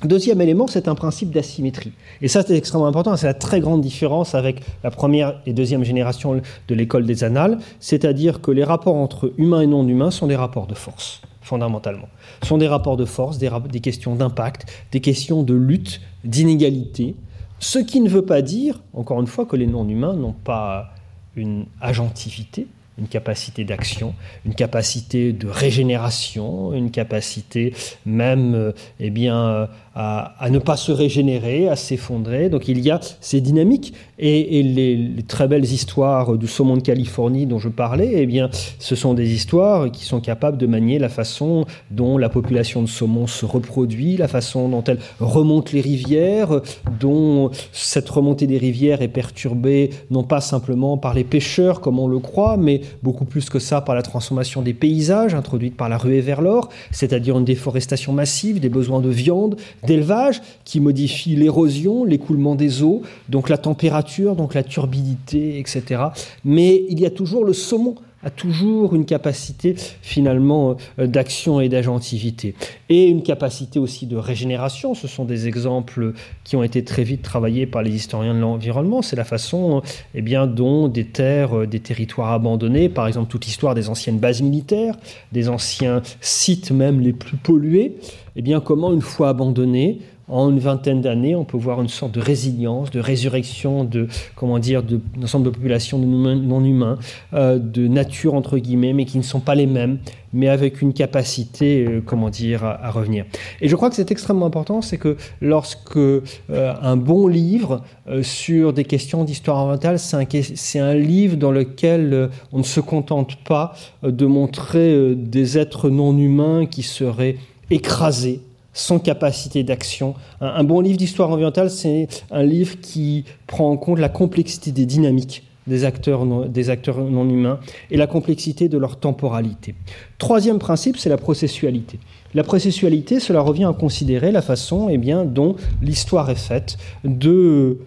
Deuxième élément, c'est un principe d'asymétrie. Et ça, c'est extrêmement important. C'est la très grande différence avec la première et deuxième génération de l'école des annales. C'est-à-dire que les rapports entre humains et non humains sont des rapports de force fondamentalement. Ce sont des rapports de force, des, des questions d'impact, des questions de lutte, d'inégalité. Ce qui ne veut pas dire, encore une fois, que les non-humains n'ont pas une agentivité, une capacité d'action, une capacité de régénération, une capacité même euh, eh bien, à, ne pas se régénérer, à s'effondrer. Donc il y a ces dynamiques et, les, très belles histoires du saumon de Californie dont je parlais, eh bien, ce sont des histoires qui sont capables de manier la façon dont la population de saumon se reproduit, la façon dont elle remonte les rivières, dont cette remontée des rivières est perturbée non pas simplement par les pêcheurs comme on le croit, mais beaucoup plus que ça par la transformation des paysages introduite par la ruée vers l'or, c'est-à-dire une déforestation massive, des besoins de viande, d'élevage qui modifie l'érosion, l'écoulement des eaux, donc la température, donc la turbidité, etc. Mais il y a toujours le saumon a toujours une capacité finalement euh, d'action et d'agentivité. Et une capacité aussi de régénération. Ce sont des exemples qui ont été très vite travaillés par les historiens de l'environnement. C'est la façon eh bien, dont des terres, euh, des territoires abandonnés, par exemple toute l'histoire des anciennes bases militaires, des anciens sites même les plus pollués, eh bien, comment une fois abandonnés, en une vingtaine d'années, on peut voir une sorte de résilience, de résurrection de, comment dire, de ensemble de populations non humains, euh, de nature entre guillemets, mais qui ne sont pas les mêmes, mais avec une capacité, euh, comment dire, à, revenir. Et je crois que c'est extrêmement important, c'est que lorsque euh, un bon livre sur des questions d'histoire orientale, c'est un, un, livre dans lequel on ne se contente pas de montrer des êtres non humains qui seraient écrasés sans capacité d'action. Un, bon livre d'histoire ambientale, c'est un livre qui prend en compte la complexité des dynamiques des acteurs, non, des acteurs non humains et la complexité de leur temporalité. Troisième principe, c'est la processualité. La processualité, cela revient à considérer la façon eh bien, dont l'histoire est faite de,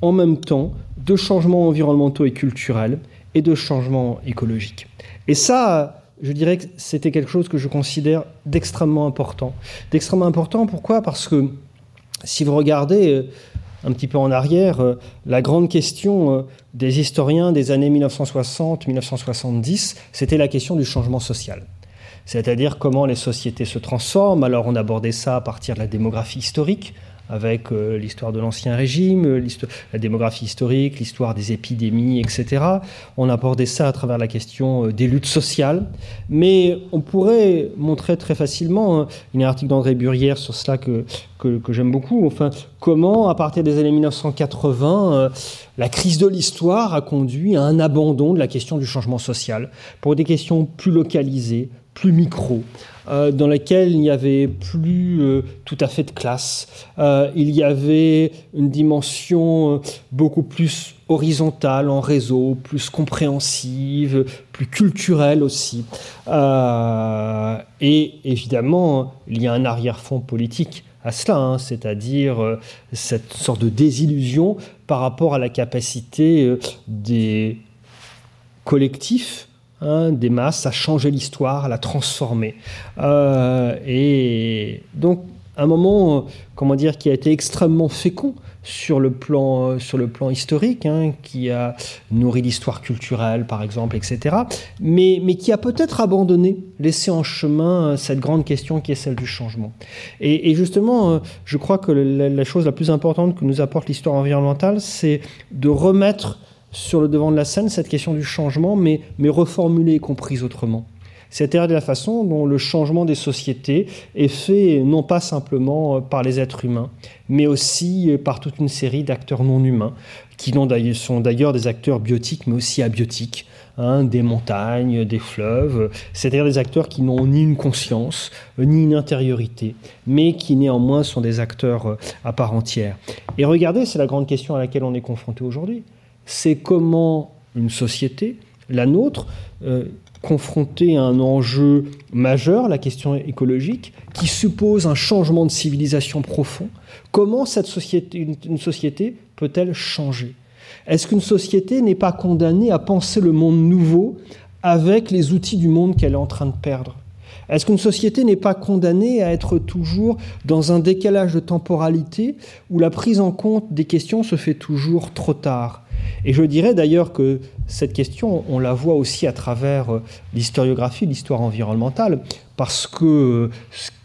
en même temps, de changements environnementaux et culturels et de changements écologiques. Et ça, je dirais que c'était quelque chose que je considère d'extrêmement important. D'extrêmement important, pourquoi? Parce que si vous regardez euh, un petit peu en arrière, euh, la grande question euh, des historiens des années 1960-1970, c'était la question du changement social. C'est-à-dire comment les sociétés se transforment. Alors on abordait ça à partir de la démographie historique, avec euh, l'histoire de l'Ancien Régime, euh, la démographie historique, l'histoire des épidémies, etc. On abordait ça à travers la question euh, des luttes sociales, mais on pourrait montrer très facilement, hein, il y a un article d'André Burrière sur cela que, que, j'aime beaucoup, enfin, comment, à partir des années 1980, la crise de l'histoire a conduit à un abandon de la question du changement social pour des questions plus localisées, plus micro, euh, dans laquelle il n'y avait plus euh, tout à fait de classe. Euh, il y avait une dimension beaucoup plus horizontale en réseau, plus compréhensive, plus culturelle aussi. et évidemment, il y a un arrière-fond politique à cela, hein, c'est-à-dire cette sorte de désillusion par rapport à la capacité des collectifs Hein, des masses, à changer l'histoire, à la transformer. Euh, et donc, un moment, euh, comment dire, qui a été extrêmement fécond sur le plan, euh, sur le plan historique, hein, qui a nourri l'histoire culturelle, par exemple, etc., mais, mais qui a peut-être abandonné, laissé en chemin cette grande question qui est celle du changement. Et, justement, je crois que la chose la plus importante que nous apporte l'histoire environnementale, c'est de remettre sur le devant de la scène cette question du changement, mais, reformulée et comprise autrement. C'est-à-dire de la façon dont le changement des sociétés est fait non pas simplement euh, par les êtres humains, mais aussi euh, par toute une série d'acteurs non humains qui sont d'ailleurs des acteurs biotiques mais aussi abiotiques, hein, des montagnes, des fleuves, c'est-à-dire des acteurs qui n'ont ni une conscience, ni une intériorité, mais qui néanmoins sont des acteurs euh, à part entière. Et regardez, c'est la grande question à laquelle on est confronté aujourd'hui, c'est comment une société, la nôtre, euh, confrontée à un enjeu majeur, la question écologique, qui suppose un changement de civilisation profond, comment cette société, une société peut-elle changer? Est-ce qu'une société n'est pas condamnée à penser le monde nouveau avec les outils du monde qu'elle est en train de perdre? Est-ce qu'une société n'est pas condamnée à être toujours dans un décalage de temporalité où la prise en compte des questions se fait toujours trop tard? Et je dirais d'ailleurs que cette question, on la voit aussi à travers euh, l'historiographie, l'histoire environnementale, parce que euh,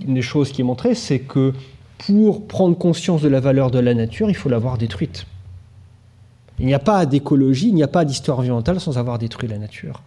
une des choses qui est montrée, c'est que pour prendre conscience de la valeur de la nature, il faut l'avoir détruite. Il n'y a pas d'écologie, il n'y a pas d'histoire environnementale sans avoir détruit la nature.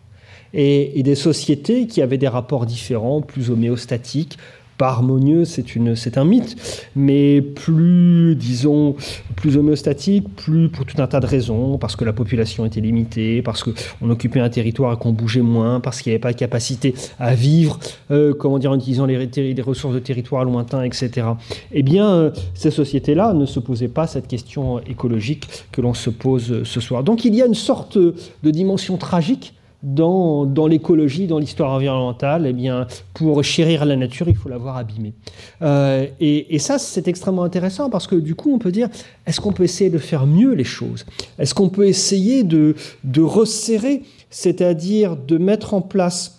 Et, des sociétés qui avaient des rapports différents, plus homéostatiques, harmonieux, c'est un mythe, mais plus, disons, plus homéostatique, plus pour tout un tas de raisons, parce que la population était limitée, parce qu'on occupait un territoire et qu'on bougeait moins, parce qu'il n'y avait pas de capacité à vivre, euh, comment dire, en utilisant les, ressources de territoire lointains, etc. Eh bien, euh, ces sociétés-là ne se posaient pas cette question écologique que l'on se pose ce soir. Donc, il y a une sorte de dimension tragique dans, l'écologie, dans l'histoire environnementale, eh bien, pour chérir la nature, il faut l'avoir abîmée. Euh, et, ça, c'est extrêmement intéressant parce que du coup, on peut dire, est-ce qu'on peut essayer de faire mieux les choses? Est-ce qu'on peut essayer de, de resserrer, c'est-à-dire de mettre en place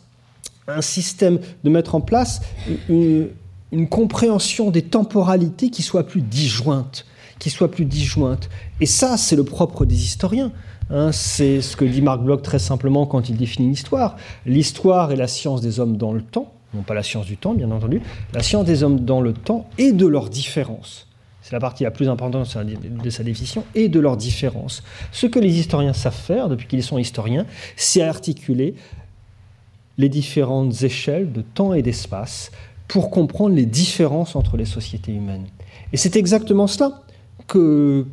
un système, de mettre en place une, une compréhension des temporalités qui soit plus disjointe, qui soit plus disjointe? Et ça, c'est le propre des historiens. Hein, c'est ce que dit Marc Bloch très simplement quand il définit l'histoire. L'histoire est la science des hommes dans le temps, non pas la science du temps, bien entendu, la science des hommes dans le temps et de leurs différences. C'est la partie la plus importante de sa définition, et de leurs différences. Ce que les historiens savent faire, depuis qu'ils sont historiens, c'est articuler les différentes échelles de temps et d'espace pour comprendre les différences entre les sociétés humaines. Et c'est exactement cela que,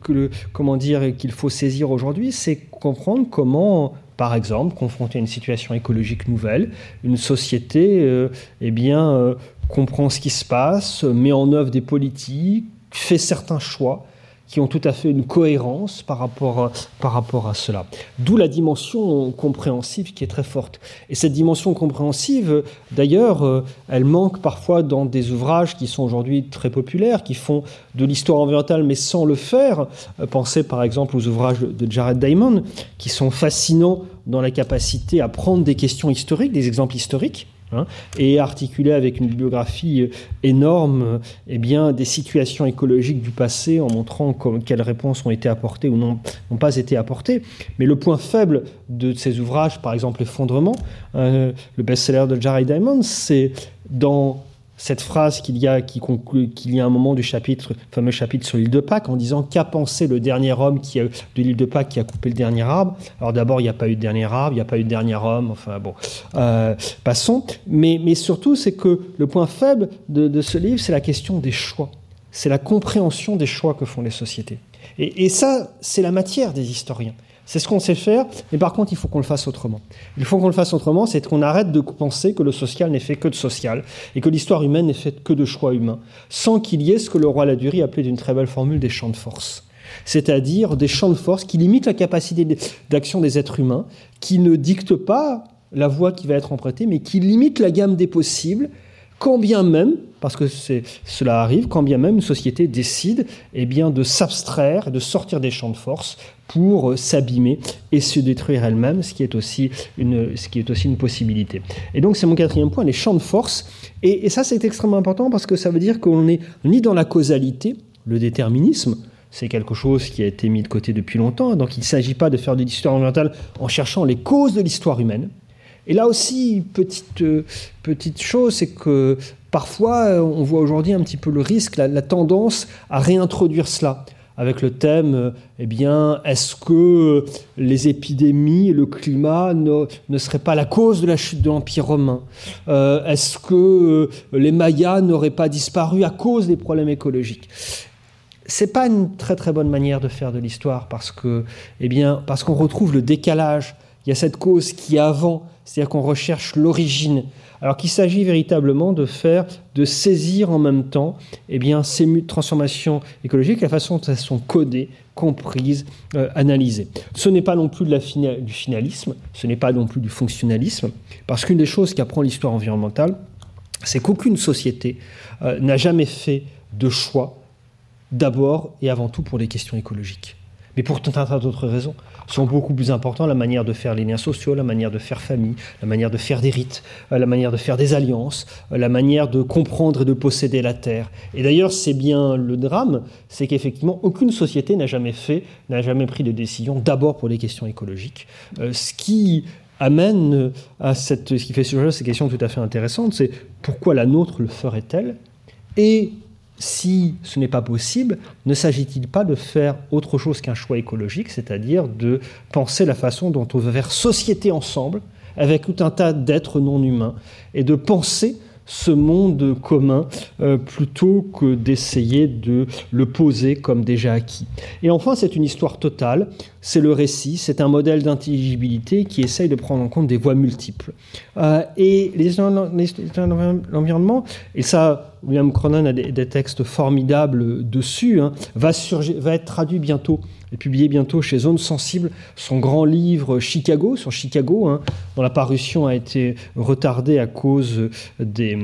comment dire qu'il faut saisir aujourd'hui, c'est comprendre comment, par exemple, confronté à une situation écologique nouvelle, une société, euh, eh bien, euh, comprend ce qui se passe, met en œuvre des politiques, fait certains choix qui ont tout à fait une cohérence par rapport à, par rapport à cela. D'où la dimension compréhensive qui est très forte. Et cette dimension compréhensive, d'ailleurs, euh, elle manque parfois dans des ouvrages qui sont aujourd'hui très populaires, qui font de l'histoire environnementale, mais sans le faire. Euh, pensez par exemple aux ouvrages de Jared Diamond, qui sont fascinants dans la capacité à prendre des questions historiques, des exemples historiques, Hein, et articuler avec une bibliographie euh, énorme eh bien, des situations écologiques du passé en montrant quelles réponses ont été apportées ou n'ont pas été apportées. Mais le point faible de ces ouvrages, par exemple Effondrement, euh, le best-seller de Jared Diamond, c'est dans cette phrase qu'il y a qui conclut qu'il y a un moment du chapitre, fameux chapitre sur l'île de Pâques, en disant qu'a pensé le dernier homme qui a, de l'île de Pâques qui a coupé le dernier arbre? Alors d'abord, il n'y a pas eu de dernier arbre, il n'y a pas eu de dernier homme. Enfin bon, euh, passons. Mais, surtout, c'est que le point faible de, ce livre, c'est la question des choix. C'est la compréhension des choix que font les sociétés. Et ça, c'est la matière des historiens. C'est ce qu'on sait faire, mais par contre, il faut qu'on le fasse autrement. Il faut qu'on le fasse autrement, c'est qu'on arrête de penser que le social n'est fait que de social et que l'histoire humaine n'est faite que de choix humains, sans qu'il y ait ce que le roi Ladurie appelait d'une très belle formule des champs de force. C'est-à-dire des champs de force qui limitent la capacité d'action des êtres humains, qui ne dictent pas la voie qui va être empruntée, mais qui limitent la gamme des possibles quand bien même, parce que cela arrive, quand bien même une société décide eh bien, de s'abstraire, de sortir des champs de force pour euh, s'abîmer et se détruire elle-même, ce, qui est aussi une, ce qui est aussi une possibilité. Et donc c'est mon quatrième point, les champs de force. Et, ça c'est extrêmement important parce que ça veut dire qu'on n'est ni dans la causalité, le déterminisme, c'est quelque chose qui a été mis de côté depuis longtemps, donc il ne s'agit pas de faire de l'histoire environnementale en cherchant les causes de l'histoire humaine, et là aussi, petite, euh, petite chose, c'est que parfois, euh, on voit aujourd'hui un petit peu le risque, la, tendance à réintroduire cela avec le thème, euh, eh bien, est-ce que les épidémies et le climat ne, ne seraient pas la cause de la chute de l'Empire romain? Est-ce que les Mayas n'auraient pas disparu à cause des problèmes écologiques? C'est pas une très très bonne manière de faire de l'histoire parce que, eh bien, parce qu'on retrouve le décalage. Il y a cette cause qui est avant, c'est-à-dire qu'on recherche l'origine. Alors qu'il s'agit véritablement de faire, de saisir en même temps, eh ces transformations écologiques, la façon dont elles sont codées, comprises, euh, analysées. Ce n'est pas non plus du finalisme, ce n'est pas non plus du fonctionnalisme, parce qu'une des choses qu'apprend l'histoire environnementale, c'est qu'aucune société euh, n'a jamais fait de choix d'abord et avant tout pour des questions écologiques. Mais pour tout un tas d'autres raisons, sont beaucoup plus importants la manière de faire les liens sociaux, la manière de faire famille, la manière de faire des rites, euh, la manière de faire des alliances, euh, la manière de comprendre et de posséder la terre. Et d'ailleurs, c'est bien le drame, c'est qu'effectivement, aucune société n'a jamais fait, n'a jamais pris de décision d'abord pour les questions écologiques. Euh, ce qui amène à cette, ce qui fait ce ces questions tout à fait intéressantes, c'est pourquoi la nôtre le ferait-elle? Et si ce n'est pas possible, ne s'agit-il pas de faire autre chose qu'un choix écologique, c'est-à-dire de penser la façon dont on veut faire société ensemble, avec tout un tas d'êtres non humains, et de penser ce monde commun euh, plutôt que d'essayer de le poser comme déjà acquis. Et enfin, c'est une histoire totale, c'est le récit, c'est un modèle d'intelligibilité qui essaye de prendre en compte des voies multiples. Euh, et l'environnement, et ça, William Cronon a des, textes formidables dessus, hein, va être traduit bientôt et publié bientôt chez Zone Sensible son grand livre Chicago, sur Chicago, hein, dont la parution a été retardée à cause des,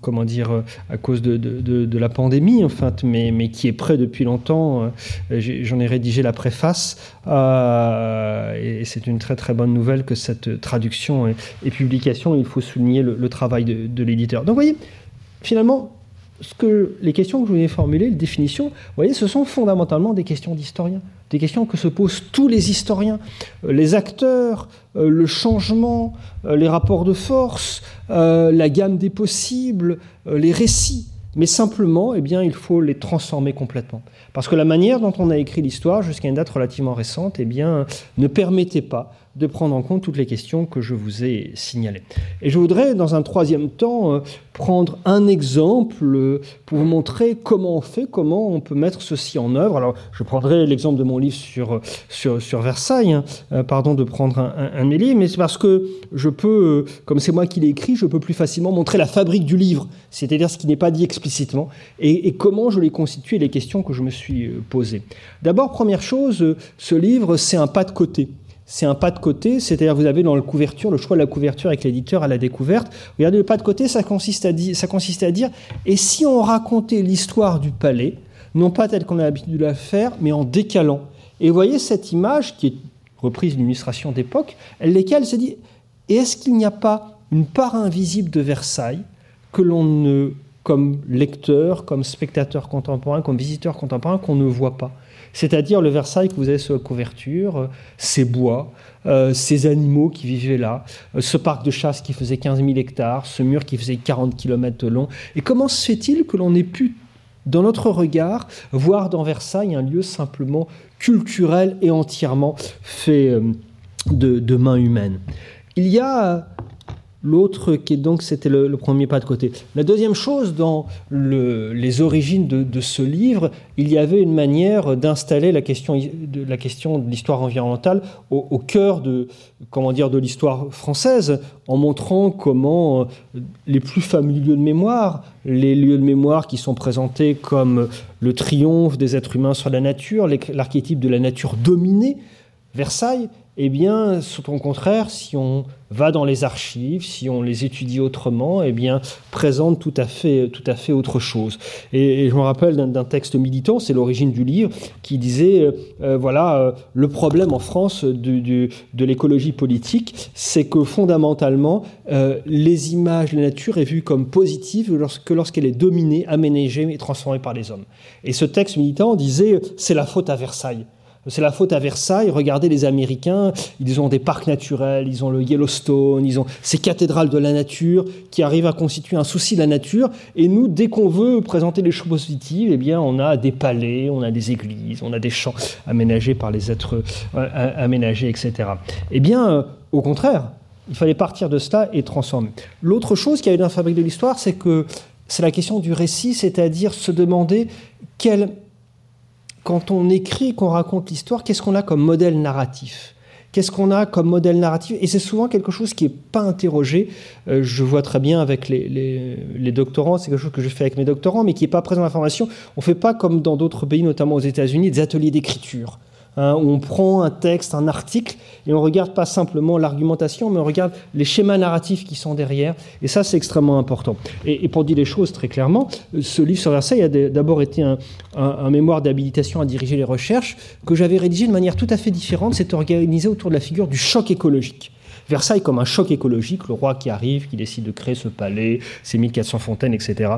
comment dire, à cause de, de, la pandémie, en fait, mais, mais qui est prêt depuis longtemps. Euh, j'en ai rédigé la préface, euh, et c'est une très très bonne nouvelle que cette traduction et, publication, il faut souligner le, travail de, l'éditeur. Donc vous voyez, finalement, ce que, les questions que je voulais formuler, les définitions, vous voyez, ce sont fondamentalement des questions d'historiens des questions que se posent tous les historiens, euh, les acteurs, euh, le changement, euh, les rapports de force, la gamme des possibles, les récits. Mais simplement, eh bien, il faut les transformer complètement. Parce que la manière dont on a écrit l'histoire jusqu'à une date relativement récente eh bien, ne permettait pas de prendre en compte toutes les questions que je vous ai signalées. Et je voudrais, dans un troisième temps, euh, prendre un exemple euh, pour vous montrer comment on fait, comment on peut mettre ceci en œuvre. Alors, je prendrai l'exemple de mon livre sur, sur, Versailles, hein. euh, pardon de prendre un, un, mais c'est parce que je peux, comme c'est moi qui l'ai écrit, je peux plus facilement montrer la fabrique du livre, c'est-à-dire ce qui n'est pas dit explicitement, et, et comment je l'ai constitué, les questions que je me suis posées. D'abord, première chose, ce livre, c'est un pas de côté c'est un pas de côté, c'est-à-dire vous avez dans la couverture, le choix de la couverture avec l'éditeur à la découverte. Regardez, le pas de côté, ça consiste à, dire, ça consiste à dire, et si on racontait l'histoire du palais, non pas telle qu'on a l'habitude de la faire, mais en décalant. Et vous voyez cette image, qui est reprise d'une illustration d'époque, elle lesquelles se dit, est-ce qu'il n'y a pas une part invisible de Versailles que l'on ne, comme lecteur, comme spectateur contemporain, comme visiteur contemporain, qu'on ne voit pas? C'est-à-dire le Versailles que vous avez sur la couverture, euh, ces bois, euh, ces animaux qui vivaient là, euh, ce parc de chasse qui faisait 15 000 hectares, ce mur qui faisait 40 km de long. Et comment se fait-il que l'on ait pu, dans notre regard, voir dans Versailles un lieu simplement culturel et entièrement fait de, de mains humaines? Il y a L'autre qui est donc, c'était le, premier pas de côté. La deuxième chose, dans les origines de, ce livre, il y avait une manière d'installer la question de l'histoire environnementale au, cœur de comment dire de l'histoire française, en montrant comment euh, les plus fameux lieux de mémoire, les lieux de mémoire qui sont présentés comme le triomphe des êtres humains sur la nature, l'archétype de la nature dominée, Versailles, eh bien, au contraire, si on va dans les archives, si on les étudie autrement, eh bien, présente tout à fait, tout à fait autre chose. Et, je me rappelle d'un texte militant, c'est l'origine du livre, qui disait, euh, euh, voilà, euh, le problème en France de, l'écologie politique, c'est que fondamentalement, les images la nature est vue comme positive lorsque lorsqu'elle est dominée, aménagée et transformée par les hommes. Et ce texte militant disait, c'est la faute à Versailles. C'est la faute à Versailles. Regardez les Américains, ils ont des parcs naturels, ils ont le Yellowstone, ils ont ces cathédrales de la nature qui arrivent à constituer un souci de la nature. Et nous, dès qu'on veut présenter les choses positives, eh bien, on a des palais, on a des églises, on a des champs aménagés par les êtres euh, aménagés, etc. Eh bien, euh, au contraire, il fallait partir de cela et transformer. L'autre chose qui a eu dans la fabrique de l'histoire, c'est que c'est la question du récit, c'est-à-dire se demander quelle quand on écrit, qu'on raconte l'histoire, qu'est-ce qu'on a comme modèle narratif? Qu'est-ce qu'on a comme modèle narratif? Et c'est souvent quelque chose qui n'est pas interrogé. Euh, je vois très bien avec les, les, doctorants, c'est quelque chose que je fais avec mes doctorants, mais qui n'est pas présent dans la formation. On ne fait pas comme dans d'autres pays, notamment aux États-Unis, des ateliers d'écriture. Hein, où on prend un texte, un article, et on regarde pas simplement l'argumentation, mais on regarde les schémas narratifs qui sont derrière. Et ça, c'est extrêmement important. Et, pour dire les choses très clairement, ce livre sur Versailles a d'abord été un, un mémoire d'habilitation à diriger les recherches que j'avais rédigé de manière tout à fait différente. C'est organisé autour de la figure du choc écologique. Versailles comme un choc écologique, le roi qui arrive, qui décide de créer ce palais, ses 1400 fontaines, etc.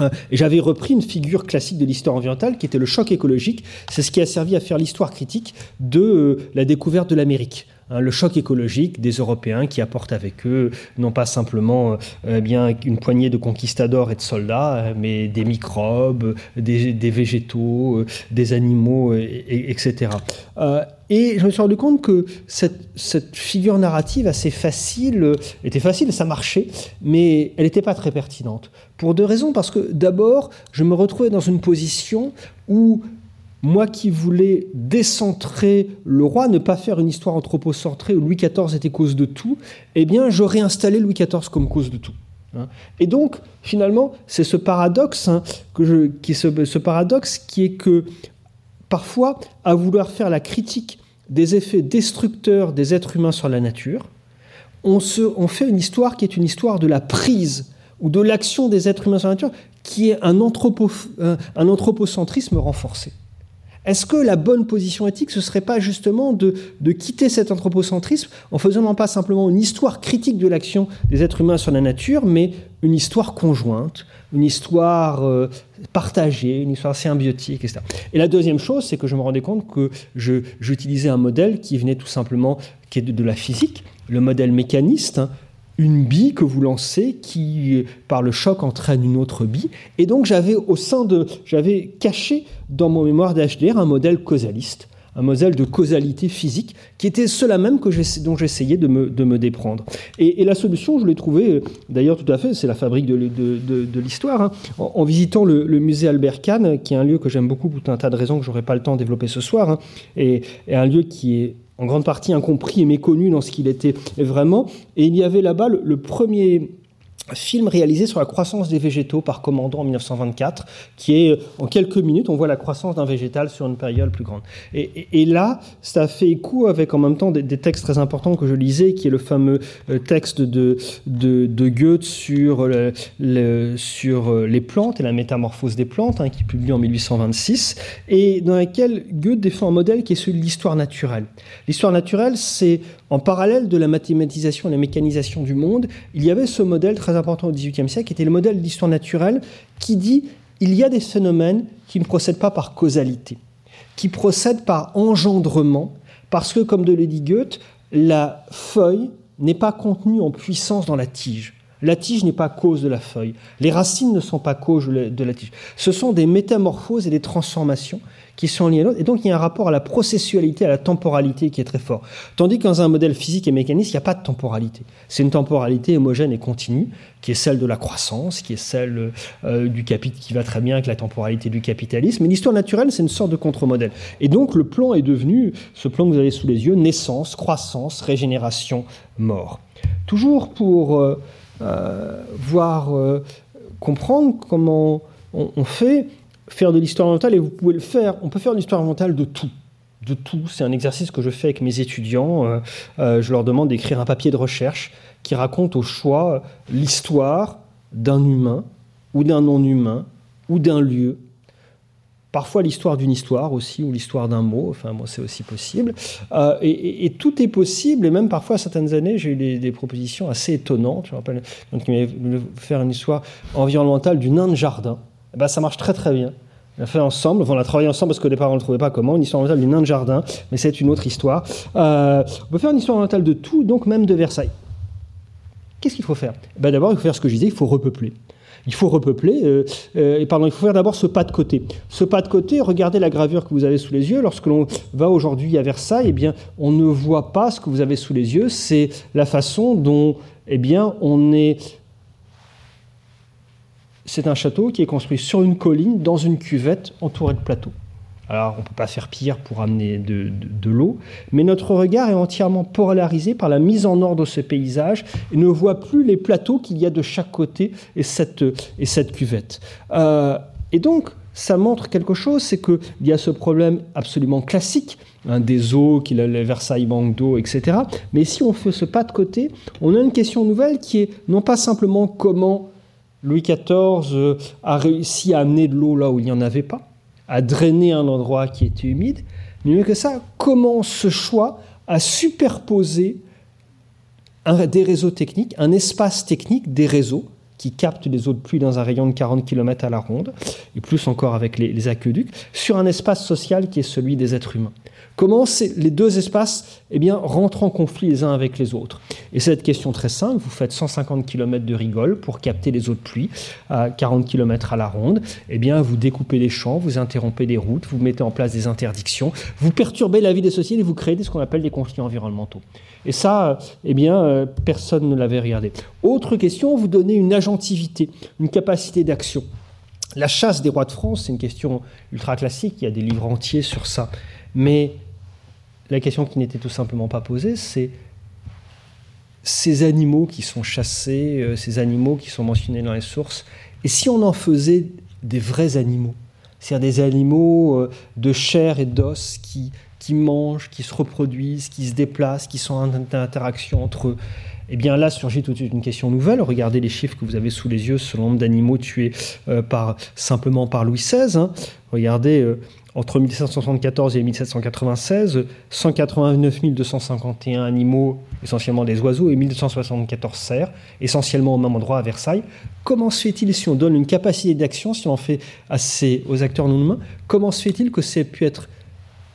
Euh, j'avais repris une figure classique de l'histoire environnementale qui était le choc écologique. C'est ce qui a servi à faire l'histoire critique de euh, la découverte de l'Amérique. Hein, le choc écologique des Européens qui apportent avec eux non pas simplement euh, eh bien une poignée de conquistadors et de soldats, mais des microbes, des, végétaux, des animaux, etc. Et je me suis rendu compte que cette, cette figure narrative assez facile était facile, ça marchait, mais elle n'était pas très pertinente. Pour deux raisons. Parce que d'abord, je me retrouvais dans une position où moi qui voulais décentrer le roi, ne pas faire une histoire anthropocentrée où Louis XIV était cause de tout, eh bien, j'aurais installé Louis XIV comme cause de tout. Hein. Et donc, finalement, c'est ce paradoxe, hein, ce, paradoxe qui est que parfois, à vouloir faire la critique des effets destructeurs des êtres humains sur la nature, on, fait une histoire qui est une histoire de la prise ou de l'action des êtres humains sur la nature, qui est un anthropocentrisme renforcé. Est-ce que la bonne position éthique, ce serait pas justement de, de, quitter cet anthropocentrisme en faisant non pas simplement une histoire critique de l'action des êtres humains sur la nature, mais une histoire conjointe, une histoire euh, partagée, une histoire symbiotique, etc. Et la deuxième chose, c'est que je me rendais compte que j'utilisais un modèle qui venait tout simplement qui est de, la physique, le modèle mécaniste, hein, une bille que vous lancez qui, par le choc, entraîne une autre bille. Et donc, j'avais au sein de, j'avais caché dans mon mémoire d'HDR un modèle causaliste un modèle de causalité physique qui était cela même que dont j'essayais de me, déprendre. Et, la solution, je l'ai trouvée, euh, d'ailleurs tout à fait, c'est la fabrique de, l'histoire. Hein. En, visitant le, musée Albert Kahn, qui est un lieu que j'aime beaucoup pour un tas de raisons que j'aurais pas le temps de développer ce soir, hein, et un lieu qui est en grande partie incompris et méconnu dans ce qu'il était vraiment. Et il y avait là-bas le, premier film réalisé sur la croissance des végétaux par Commandant en 1924, qui est en quelques minutes, on voit la croissance d'un végétal sur une période plus grande. Et, là, ça fait écho avec en même temps des, textes très importants que je lisais, qui est le fameux euh, texte de, de, Goethe sur, le, sur euh, les plantes et la métamorphose des plantes, hein, qui est publié en 1826, et dans lequel Goethe défend un modèle qui est celui de l'histoire naturelle. L'histoire naturelle, c'est en parallèle de la mathématisation et la mécanisation du monde, il y avait ce modèle très important au XVIIIe siècle, était le modèle d'histoire naturelle, qui dit il y a des phénomènes qui ne procèdent pas par causalité, qui procèdent par engendrement, parce que, comme de le dit Goethe, la feuille n'est pas contenue en puissance dans la tige. La tige n'est pas cause de la feuille. Les racines ne sont pas cause de la tige. Ce sont des métamorphoses et des transformations qui sont liées à l'autre. Et donc, il y a un rapport à la processualité, à la temporalité qui est très fort. Tandis que un modèle physique et mécaniste, il n'y a pas de temporalité. C'est une temporalité homogène et continue, qui est celle de la croissance, qui est celle euh, du capital, qui va très bien avec la temporalité du capitalisme. Mais l'histoire naturelle, c'est une sorte de contre-modèle. Et donc, le plan est devenu, ce plan que vous avez sous les yeux, naissance, croissance, régénération, mort. Toujours pour euh, euh, voir, comprendre comment on fait faire de l'histoire mentale et vous pouvez le faire. On peut faire de l'histoire mentale de tout. De tout. C'est un exercice que je fais avec mes étudiants. Euh, euh, je leur demande d'écrire un papier de recherche qui raconte au choix l'histoire d'un humain ou d'un non-humain ou d'un lieu. Parfois l'histoire d'une histoire aussi, ou l'histoire d'un mot, enfin moi c'est aussi possible. Euh, et, tout est possible, et même parfois certaines années j'ai eu des, propositions assez étonnantes. Je me rappelle donc, il faire une histoire environnementale du nain de jardin. Ben, ça marche très très bien. On l'a fait ensemble, on a travaillé ensemble parce qu'au départ on ne trouvait pas comment, une histoire mentale du nain de jardin, mais c'est une autre histoire. Euh, on peut faire une histoire mentale de tout, donc même de Versailles. Qu'est-ce qu'il faut faire? Eh ben D'abord, il faut faire ce que je disais, il faut repeupler. Il faut repeupler, euh, euh, pardon, il faut faire d'abord ce pas de côté. Ce pas de côté, regardez la gravure que vous avez sous les yeux. Lorsque l'on va aujourd'hui à Versailles, eh bien, on ne voit pas ce que vous avez sous les yeux. C'est la façon dont, eh bien, on est c'est un château qui est construit sur une colline, dans une cuvette, entouré de plateaux. Alors, on ne peut pas faire pire pour amener de, l'eau, mais notre regard est entièrement polarisé par la mise en ordre de ce paysage et ne voit plus les plateaux qu'il y a de chaque côté et cette, et cette cuvette. Euh, et donc, ça montre quelque chose, c'est qu'il y a ce problème absolument classique hein, des eaux, qu'il a les Versailles manque d'eau, etc. Mais si on fait ce pas de côté, on a une question nouvelle qui est non pas simplement comment Louis XIV euh, a réussi à amener de l'eau là où il n'y en avait pas, à drainer un endroit qui était humide, mais mieux que ça, comment ce choix a superposé des réseaux techniques, un espace technique des réseaux qui captent les eaux de pluie dans un rayon de 40 km à la ronde, et plus encore avec les, les aqueducs, sur un espace social qui est celui des êtres humains. Comment les deux espaces eh bien, rentrent en conflit les uns avec les autres? Et cette question très simple, vous faites 150 km de rigole pour capter les eaux de pluie à 40 km à la ronde, eh bien, vous découpez les champs, vous interrompez des routes, vous mettez en place des interdictions, vous perturbez la vie des sociétés vous créez ce qu'on appelle des conflits environnementaux. Et ça, eh bien, euh, personne ne l'avait regardé. Autre question, vous donnez une agentivité, une capacité d'action. La chasse des rois de France, c'est une question ultra classique, il y a des livres entiers sur ça. Mais la question qui n'était tout simplement pas posée, c'est ces animaux qui sont chassés, euh, ces animaux qui sont mentionnés dans les sources, et si on en faisait des vrais animaux, c'est-à-dire des animaux euh, de chair et d'os qui, qui mangent, qui se reproduisent, qui se déplacent, qui sont en interaction entre eux, eh bien là surgit tout de suite une question nouvelle. Regardez les chiffres que vous avez sous les yeux sur le nombre d'animaux tués euh, par, simplement par Louis XVI. Hein. Regardez, entre 1774 et 1796, 189 251 animaux, essentiellement des oiseaux, et 1274 cerfs, essentiellement au même endroit à Versailles. Comment se fait-il, si on donne une capacité d'action, si on fait assez aux acteurs non humains, comment se fait-il que ça ait pu être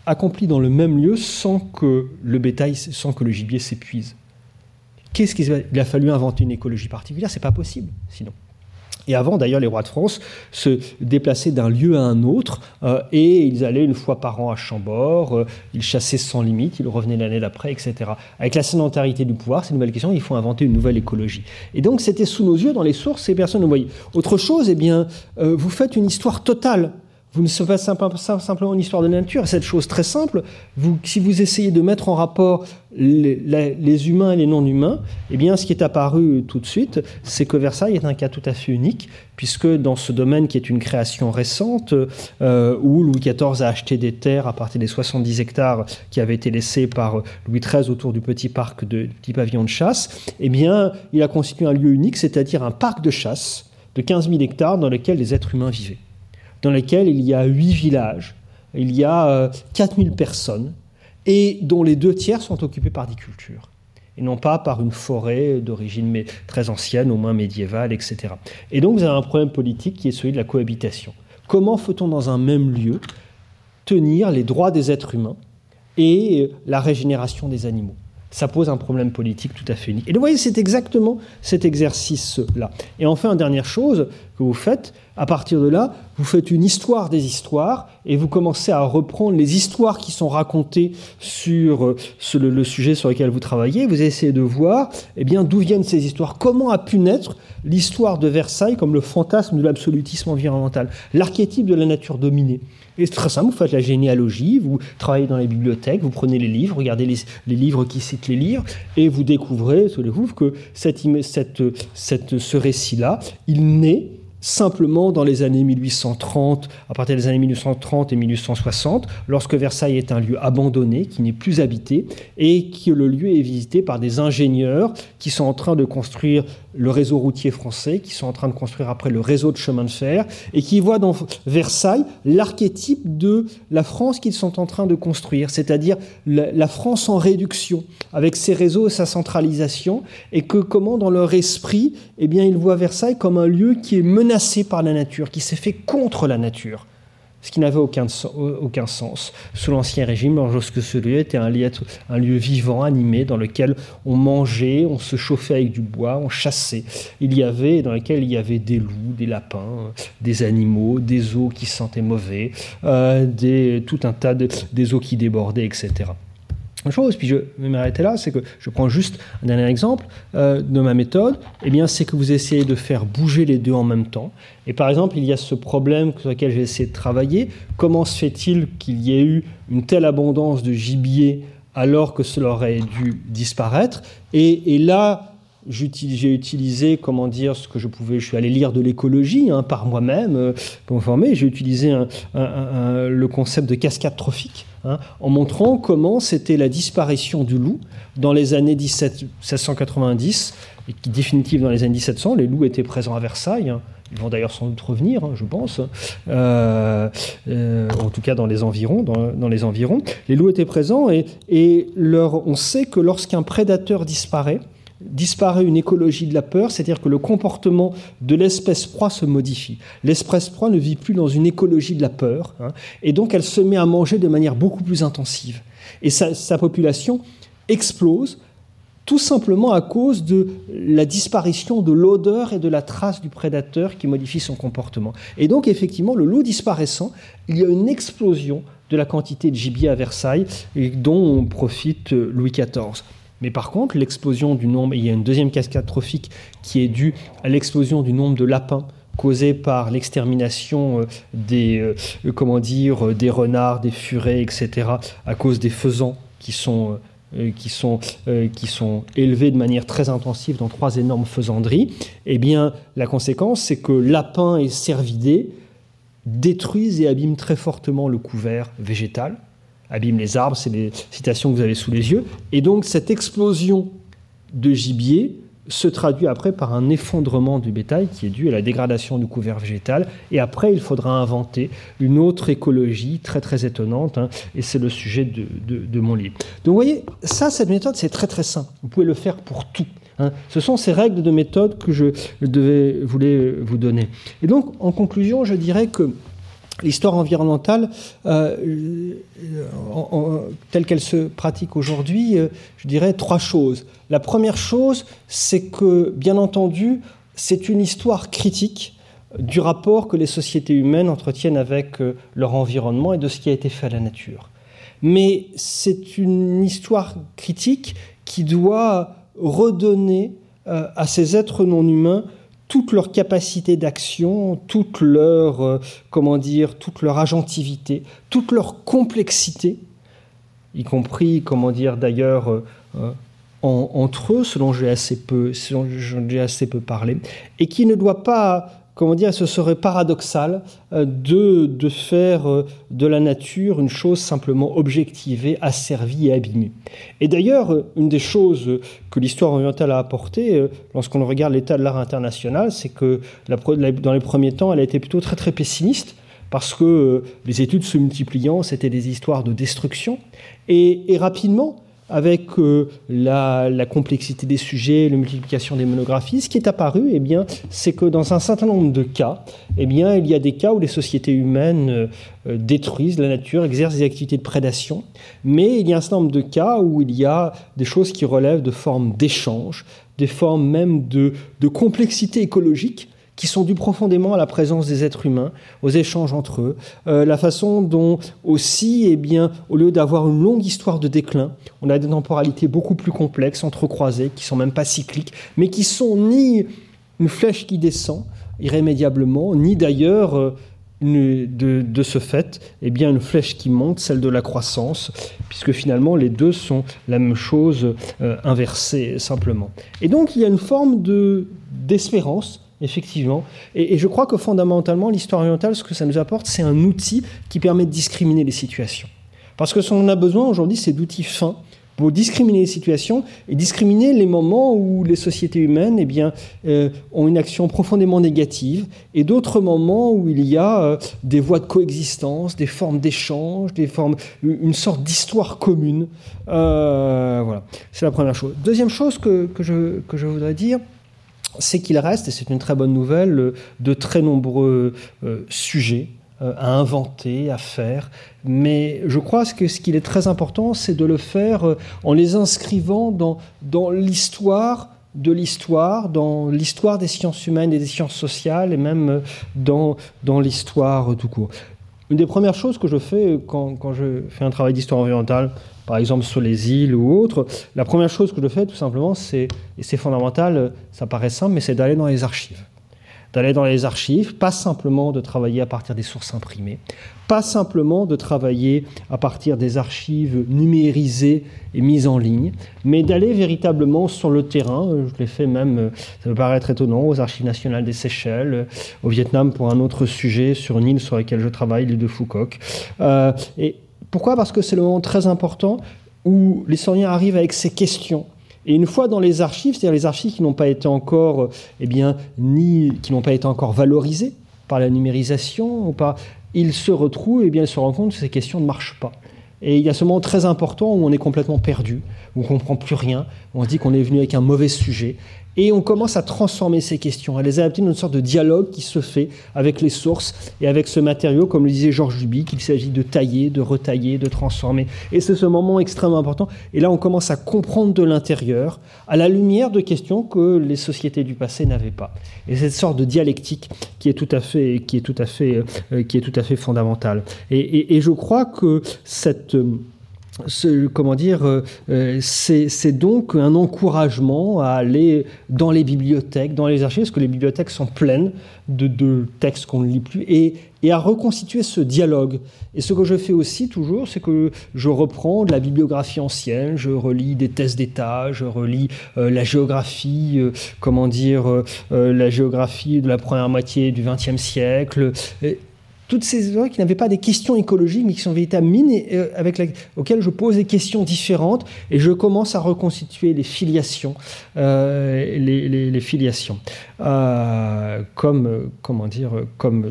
accompli dans le même lieu sans que le bétail, sans que le gibier s'épuise? Qu'est-ce qu'il a fallu inventer une écologie particulière C'est pas possible, sinon. Et avant, d'ailleurs, les rois de France se déplaçaient d'un lieu à un autre euh, et ils allaient une fois par an à Chambord, euh, ils chassaient sans limite, ils revenaient l'année d'après, etc. Avec la sédentarité du pouvoir, ces nouvelles questions, il faut inventer une nouvelle écologie. Et donc, c'était sous nos yeux, dans les sources, ces personnes ne voyaient. Autre chose, eh bien, euh, vous faites une histoire totale vous ne faites pas simplement une histoire de nature. Cette chose très simple, si vous essayez de mettre en rapport les, humains et les non-humains, eh bien, ce qui est apparu tout de suite, c'est que Versailles est un cas tout à fait unique, puisque dans ce domaine qui est une création récente, euh, où Louis XIV a acheté des terres à partir des 70 hectares qui avaient été laissés par Louis XIII autour du petit parc de, petit pavillon de chasse, eh bien, il a constitué un lieu unique, c'est-à-dire un parc de chasse de 15 000 hectares dans lequel les êtres humains vivaient dans lesquels il y a huit villages, il y a 4000 euh, personnes, et dont les deux tiers sont occupés par des cultures, et non pas par une forêt d'origine très ancienne, au moins médiévale, etc. Et donc vous avez un problème politique qui est celui de la cohabitation. Comment fait-on dans un même lieu tenir les droits des êtres humains et la régénération des animaux? Ça pose un problème politique tout à fait unique. Et vous voyez, c'est exactement cet exercice-là. Et enfin, une dernière chose que vous faites, à partir de là, vous faites une histoire des histoires et vous commencez à reprendre les histoires qui sont racontées sur, euh, le, sujet sur lequel vous travaillez. Vous essayez de voir eh bien, d'où viennent ces histoires, comment a pu naître l'histoire de Versailles comme le fantasme de l'absolutisme environnemental, l'archétype de la nature dominée? Et c'est très simple, vous faites la généalogie, vous travaillez dans les bibliothèques, vous prenez les livres, regardez les, livres qui citent les livres, et vous découvrez, que cette, cette, cette, ce récit-là, il naît simplement dans les années 1830, à partir des années 1830 et 1860, lorsque Versailles est un lieu abandonné, qui n'est plus habité, et que le lieu est visité par des ingénieurs qui sont en train de construire le réseau routier français, qui sont en train de construire après le réseau de chemin de fer, et qui voient dans Versailles l'archétype de la France qu'ils sont en train de construire, c'est-à-dire la, France en réduction, avec ses réseaux et sa centralisation, et que comment dans leur esprit, eh bien, ils voient Versailles comme un lieu qui est menacé par la nature, qui s'est fait contre la nature ce qui n'avait aucun, sens sous l'Ancien Régime, lorsque ce lieu était un lieu, vivant, animé, dans lequel on mangeait, on se chauffait avec du bois, on chassait. Il y avait, dans lequel il y avait des loups, des lapins, des animaux, des eaux qui sentaient mauvais, euh, tout un tas de, des eaux qui débordaient, etc. chose, puis je vais m'arrêter là, c'est que je prends juste un dernier exemple euh, de ma méthode, eh bien c'est que vous essayez de faire bouger les deux en même temps. Et par exemple, il y a ce problème sur lequel j'ai essayé de travailler, comment se fait-il qu'il y ait eu une telle abondance de gibier alors que cela aurait dû disparaître? Et, là, j'ai utilisé, comment dire, ce que je pouvais, je suis allé lire de l'écologie hein, par moi-même euh, pour me former, j'ai utilisé le concept de cascade trophique hein, en montrant comment c'était la disparition du loup dans les années 17, 1690 et qui définitive dans les années 1700. Les loups étaient présents à Versailles. Hein. Ils vont d'ailleurs sans doute revenir, hein, je pense, euh, euh, en tout cas dans les environs. Dans, les environs, les loups étaient présents et, on sait que lorsqu'un prédateur disparaît, disparaît une écologie de la peur, c'est-à-dire que le comportement de l'espèce proie se modifie. L'espèce proie ne vit plus dans une écologie de la peur, hein, et donc elle se met à manger de manière beaucoup plus intensive. Et sa, population explose tout simplement à cause de la disparition de l'odeur et de la trace du prédateur qui modifie son comportement. Et donc effectivement, le loup disparaissant, il y a une explosion de la quantité de gibier à Versailles dont profite Louis XIV. Mais par contre, l'explosion du nombre, il y a une deuxième cascade trophique qui est due à l'explosion du nombre de lapins causée par l'extermination des, euh, dire, des renards, des furets, etc., à cause des faisans euh, euh, qui sont élevés de manière très intensive dans trois énormes faisanderies. Eh bien, la conséquence, c'est que lapins et cervidés détruisent et abîment très fortement le couvert végétal abîme les arbres, c'est les citations que vous avez sous les yeux. Et donc cette explosion de gibier se traduit après par un effondrement du bétail qui est dû à la dégradation du couvert végétal. Et après, il faudra inventer une autre écologie très très étonnante. Hein, et c'est le sujet de, mon livre. Donc vous voyez, ça, cette méthode, c'est très très simple. Vous pouvez le faire pour tout. Hein. Ce sont ces règles de méthode que je devais, voulais vous donner. Et donc, en conclusion, je dirais que L'histoire environnementale, euh, en, telle qu'elle se pratique aujourd'hui, euh, je dirais trois choses. La première chose, c'est que, bien entendu, c'est une histoire critique du rapport que les sociétés humaines entretiennent avec euh, leur environnement et de ce qui a été fait à la nature. Mais c'est une histoire critique qui doit redonner euh, à ces êtres non humains toute leur capacité d'action, toute leur, euh, comment dire, toute leur agentivité, toute leur complexité, y compris, comment dire, d'ailleurs, euh, euh, en, entre eux, selon j'ai assez selon j'ai assez peu parlé, et qui ne doit pas comment dire, ce serait paradoxal de, de faire de la nature une chose simplement objectivée, asservie et abîmée. Et d'ailleurs, une des choses que l'histoire orientale a apporté, lorsqu'on regarde l'état de l'art international, c'est que dans les premiers temps, elle a été plutôt très très pessimiste parce que les études se multipliant, c'était des histoires de destruction. Et rapidement, avec euh, la, complexité des sujets, la multiplication des monographies, ce qui est apparu, eh bien, c'est que dans un certain nombre de cas, eh bien, il y a des cas où les sociétés humaines euh, détruisent la nature, exercent des activités de prédation, mais il y a un certain nombre de cas où il y a des choses qui relèvent de formes d'échange, des formes même de complexité écologique, qui sont dus profondément à la présence des êtres humains, aux échanges entre eux, euh, la façon dont aussi, eh bien, au lieu d'avoir une longue histoire de déclin, on a des temporalités beaucoup plus complexes, entrecroisées, qui sont même pas cycliques, mais qui sont ni une flèche qui descend irrémédiablement, ni d'ailleurs euh, de, ce fait, eh bien, une flèche qui monte, celle de la croissance, puisque finalement les deux sont la même chose euh, inversée simplement. Et donc il y a une forme de d'espérance effectivement. Et, je crois que fondamentalement, l'histoire orientale, ce que ça nous apporte, c'est un outil qui permet de discriminer les situations. Parce que ce qu'on a besoin aujourd'hui, c'est d'outils fins pour discriminer les situations et discriminer les moments où les sociétés humaines eh bien, euh, ont une action profondément négative et d'autres moments où il y a euh, des voies de coexistence, des formes d'échange, des formes, une sorte d'histoire commune. Euh, voilà, c'est la première chose. Deuxième chose que, que, je, que je voudrais dire, c'est qu'il reste, et c'est une très bonne nouvelle, de très nombreux euh, sujets euh, à inventer, à faire. Mais je crois que ce qu'il est très important, c'est de le faire euh, en les inscrivant dans, l'histoire de l'histoire, dans l'histoire des sciences humaines et des sciences sociales, et même dans, dans l'histoire tout court. Une des premières choses que je fais quand, quand je fais un travail d'histoire environnementale, par exemple sur les îles ou autres, la première chose que je fais tout simplement, c'est, et c'est fondamental, ça paraît simple, mais c'est d'aller dans les archives d'aller dans les archives, pas simplement de travailler à partir des sources imprimées, pas simplement de travailler à partir des archives numérisées et mises en ligne, mais d'aller véritablement sur le terrain. Je l'ai fait même, ça peut paraître étonnant, aux archives nationales des Seychelles, au Vietnam pour un autre sujet sur une île sur laquelle je travaille, l'île de Phuoc. Euh, et pourquoi? Parce que c'est le moment très important où l'historien arrive avec ses questions. Et une fois dans les archives, c'est-à-dire les archives qui n'ont pas été encore, eh bien, ni qui n'ont pas été encore valorisées par la numérisation ou il se retrouve et eh bien, il se rend compte que ces questions ne marchent pas. Et il y a ce moment très important où on est complètement perdu, où on comprend plus rien, où on se dit qu'on est venu avec un mauvais sujet, et on commence à transformer ces questions, à les adapter dans une sorte de dialogue qui se fait avec les sources et avec ce matériau, comme le disait Georges Duby, qu'il s'agit de tailler, de retailler, de transformer. Et c'est ce moment extrêmement important. Et là, on commence à comprendre de l'intérieur, à la lumière de questions que les sociétés du passé n'avaient pas. Et cette sorte de dialectique qui est tout à fait, qui est tout à fait, euh, qui est tout à fait fondamentale. Et, et je crois que cette comment dire, euh, euh, c'est donc un encouragement à aller dans les bibliothèques, dans les archives, parce que les bibliothèques sont pleines de, textes qu'on ne lit plus, et, à reconstituer ce dialogue. Et ce que je fais aussi toujours, c'est que je reprends de la bibliographie ancienne, je relis des thèses d'État, je relis euh, la géographie, comment dire, la géographie de la première moitié du XXe siècle toutes ces œuvres qui n'avaient pas des questions écologiques, mais qui sont véritables mines euh, avec auxquelles je pose des questions différentes et je commence à reconstituer les filiations, euh, les, filiations, euh, comme comment dire, comme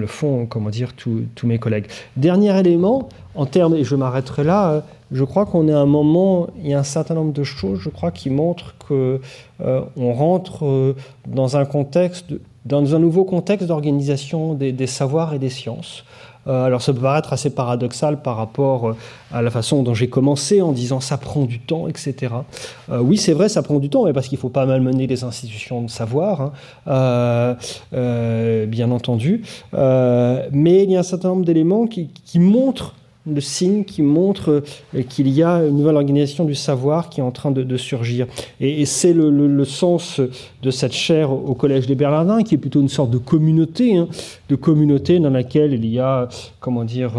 le font, comment dire, tous mes collègues. Dernier élément en termes, et je m'arrêterai là. Je crois qu'on est à un moment, il y a un certain nombre de choses, je crois, qui montrent que on rentre dans un contexte de, dans un nouveau contexte d'organisation des, savoirs et des sciences. Euh, alors ça peut paraître assez paradoxal par rapport euh, à la façon dont j'ai commencé en disant ça prend du temps, etc. Euh, oui, c'est vrai, ça prend du temps, mais parce qu'il faut pas malmener les institutions de savoir, hein, bien entendu. mais il y a un certain nombre d'éléments qui montrent le signe qui montre euh, qu'il y a une nouvelle organisation du savoir qui est en train de, surgir. Et, c'est le, sens de cette chaire au Collège des Bernardins, qui est plutôt une sorte de communauté, hein, de communauté dans laquelle il y a, comment dire,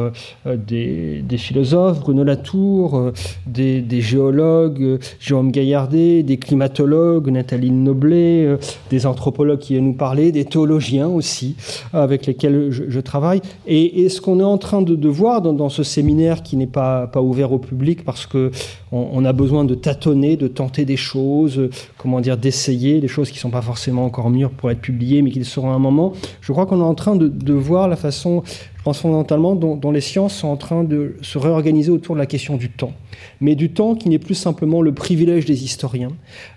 euh, des, philosophes, Bruno Latour, euh, des, géologues, Jérôme Gaillardet, des climatologues, Nathalie Noblet, des anthropologues qui viennent nous parler, des théologiens aussi, avec lesquels je, travaille. Et, ce qu'on est en train de, voir dans, dans ce séminaire qui n'est pas, pas ouvert au public parce que on, a besoin de tâtonner, de tenter des choses, comment dire, d'essayer des choses qui ne sont pas forcément encore mûres pour être publiées, mais qui le seront à un moment. Je crois qu'on est en train de, voir la façon, je pense fondamentalement, dont, les sciences sont en train de se réorganiser autour de la question du temps. Mais du temps qui n'est plus simplement le privilège des historiens.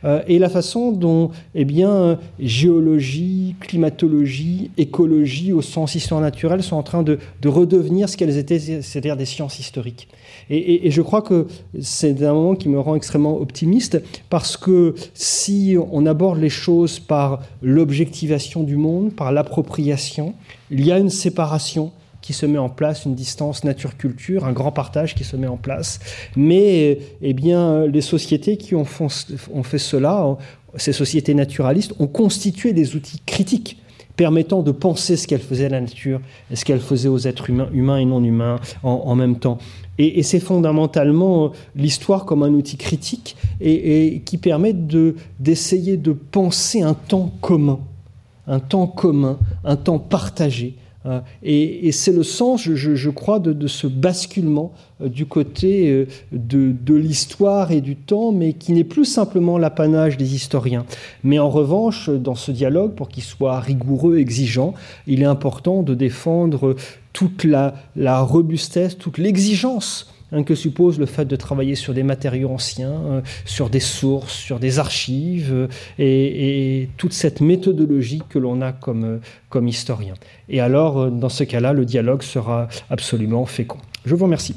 Euh, et la façon dont, eh bien, géologie, climatologie, écologie, au sens histoire naturelle, sont en train de redevenir ce qu'elles étaient, c'est-à-dire des sciences historiques. Et, je crois que c'est un moment qui me rend extrêmement optimiste parce que si on aborde les choses par l'objectivation du monde, par l'appropriation, il y a une séparation qui se met en place, une distance nature-culture, un grand partage qui se met en place. Mais eh bien, les sociétés qui ont, fait cela, ces sociétés naturalistes, ont constitué des outils critiques permettant de penser ce qu'elle faisait à la nature ce qu'elle faisait aux êtres humains, humains et non humains en, même temps. Et, c'est fondamentalement l'histoire comme un outil critique et, qui permet d'essayer de penser un temps commun, un temps commun, un temps partagé, euh, et, c'est le sens, je, crois, de, ce basculement euh, du côté euh, de, l'histoire et du temps, mais qui n'est plus simplement l'apanage des historiens. Mais en revanche, dans ce dialogue, pour qu'il soit rigoureux, exigeant, il est important de défendre toute la, la robustesse, toute l'exigence Hein, que suppose le fait de travailler sur des matériaux anciens, euh, sur des sources, sur des archives, euh, et, toute cette méthodologie que l'on a comme, euh, comme historien. Et alors, dans ce cas-là, le dialogue sera absolument fécond. Je vous remercie.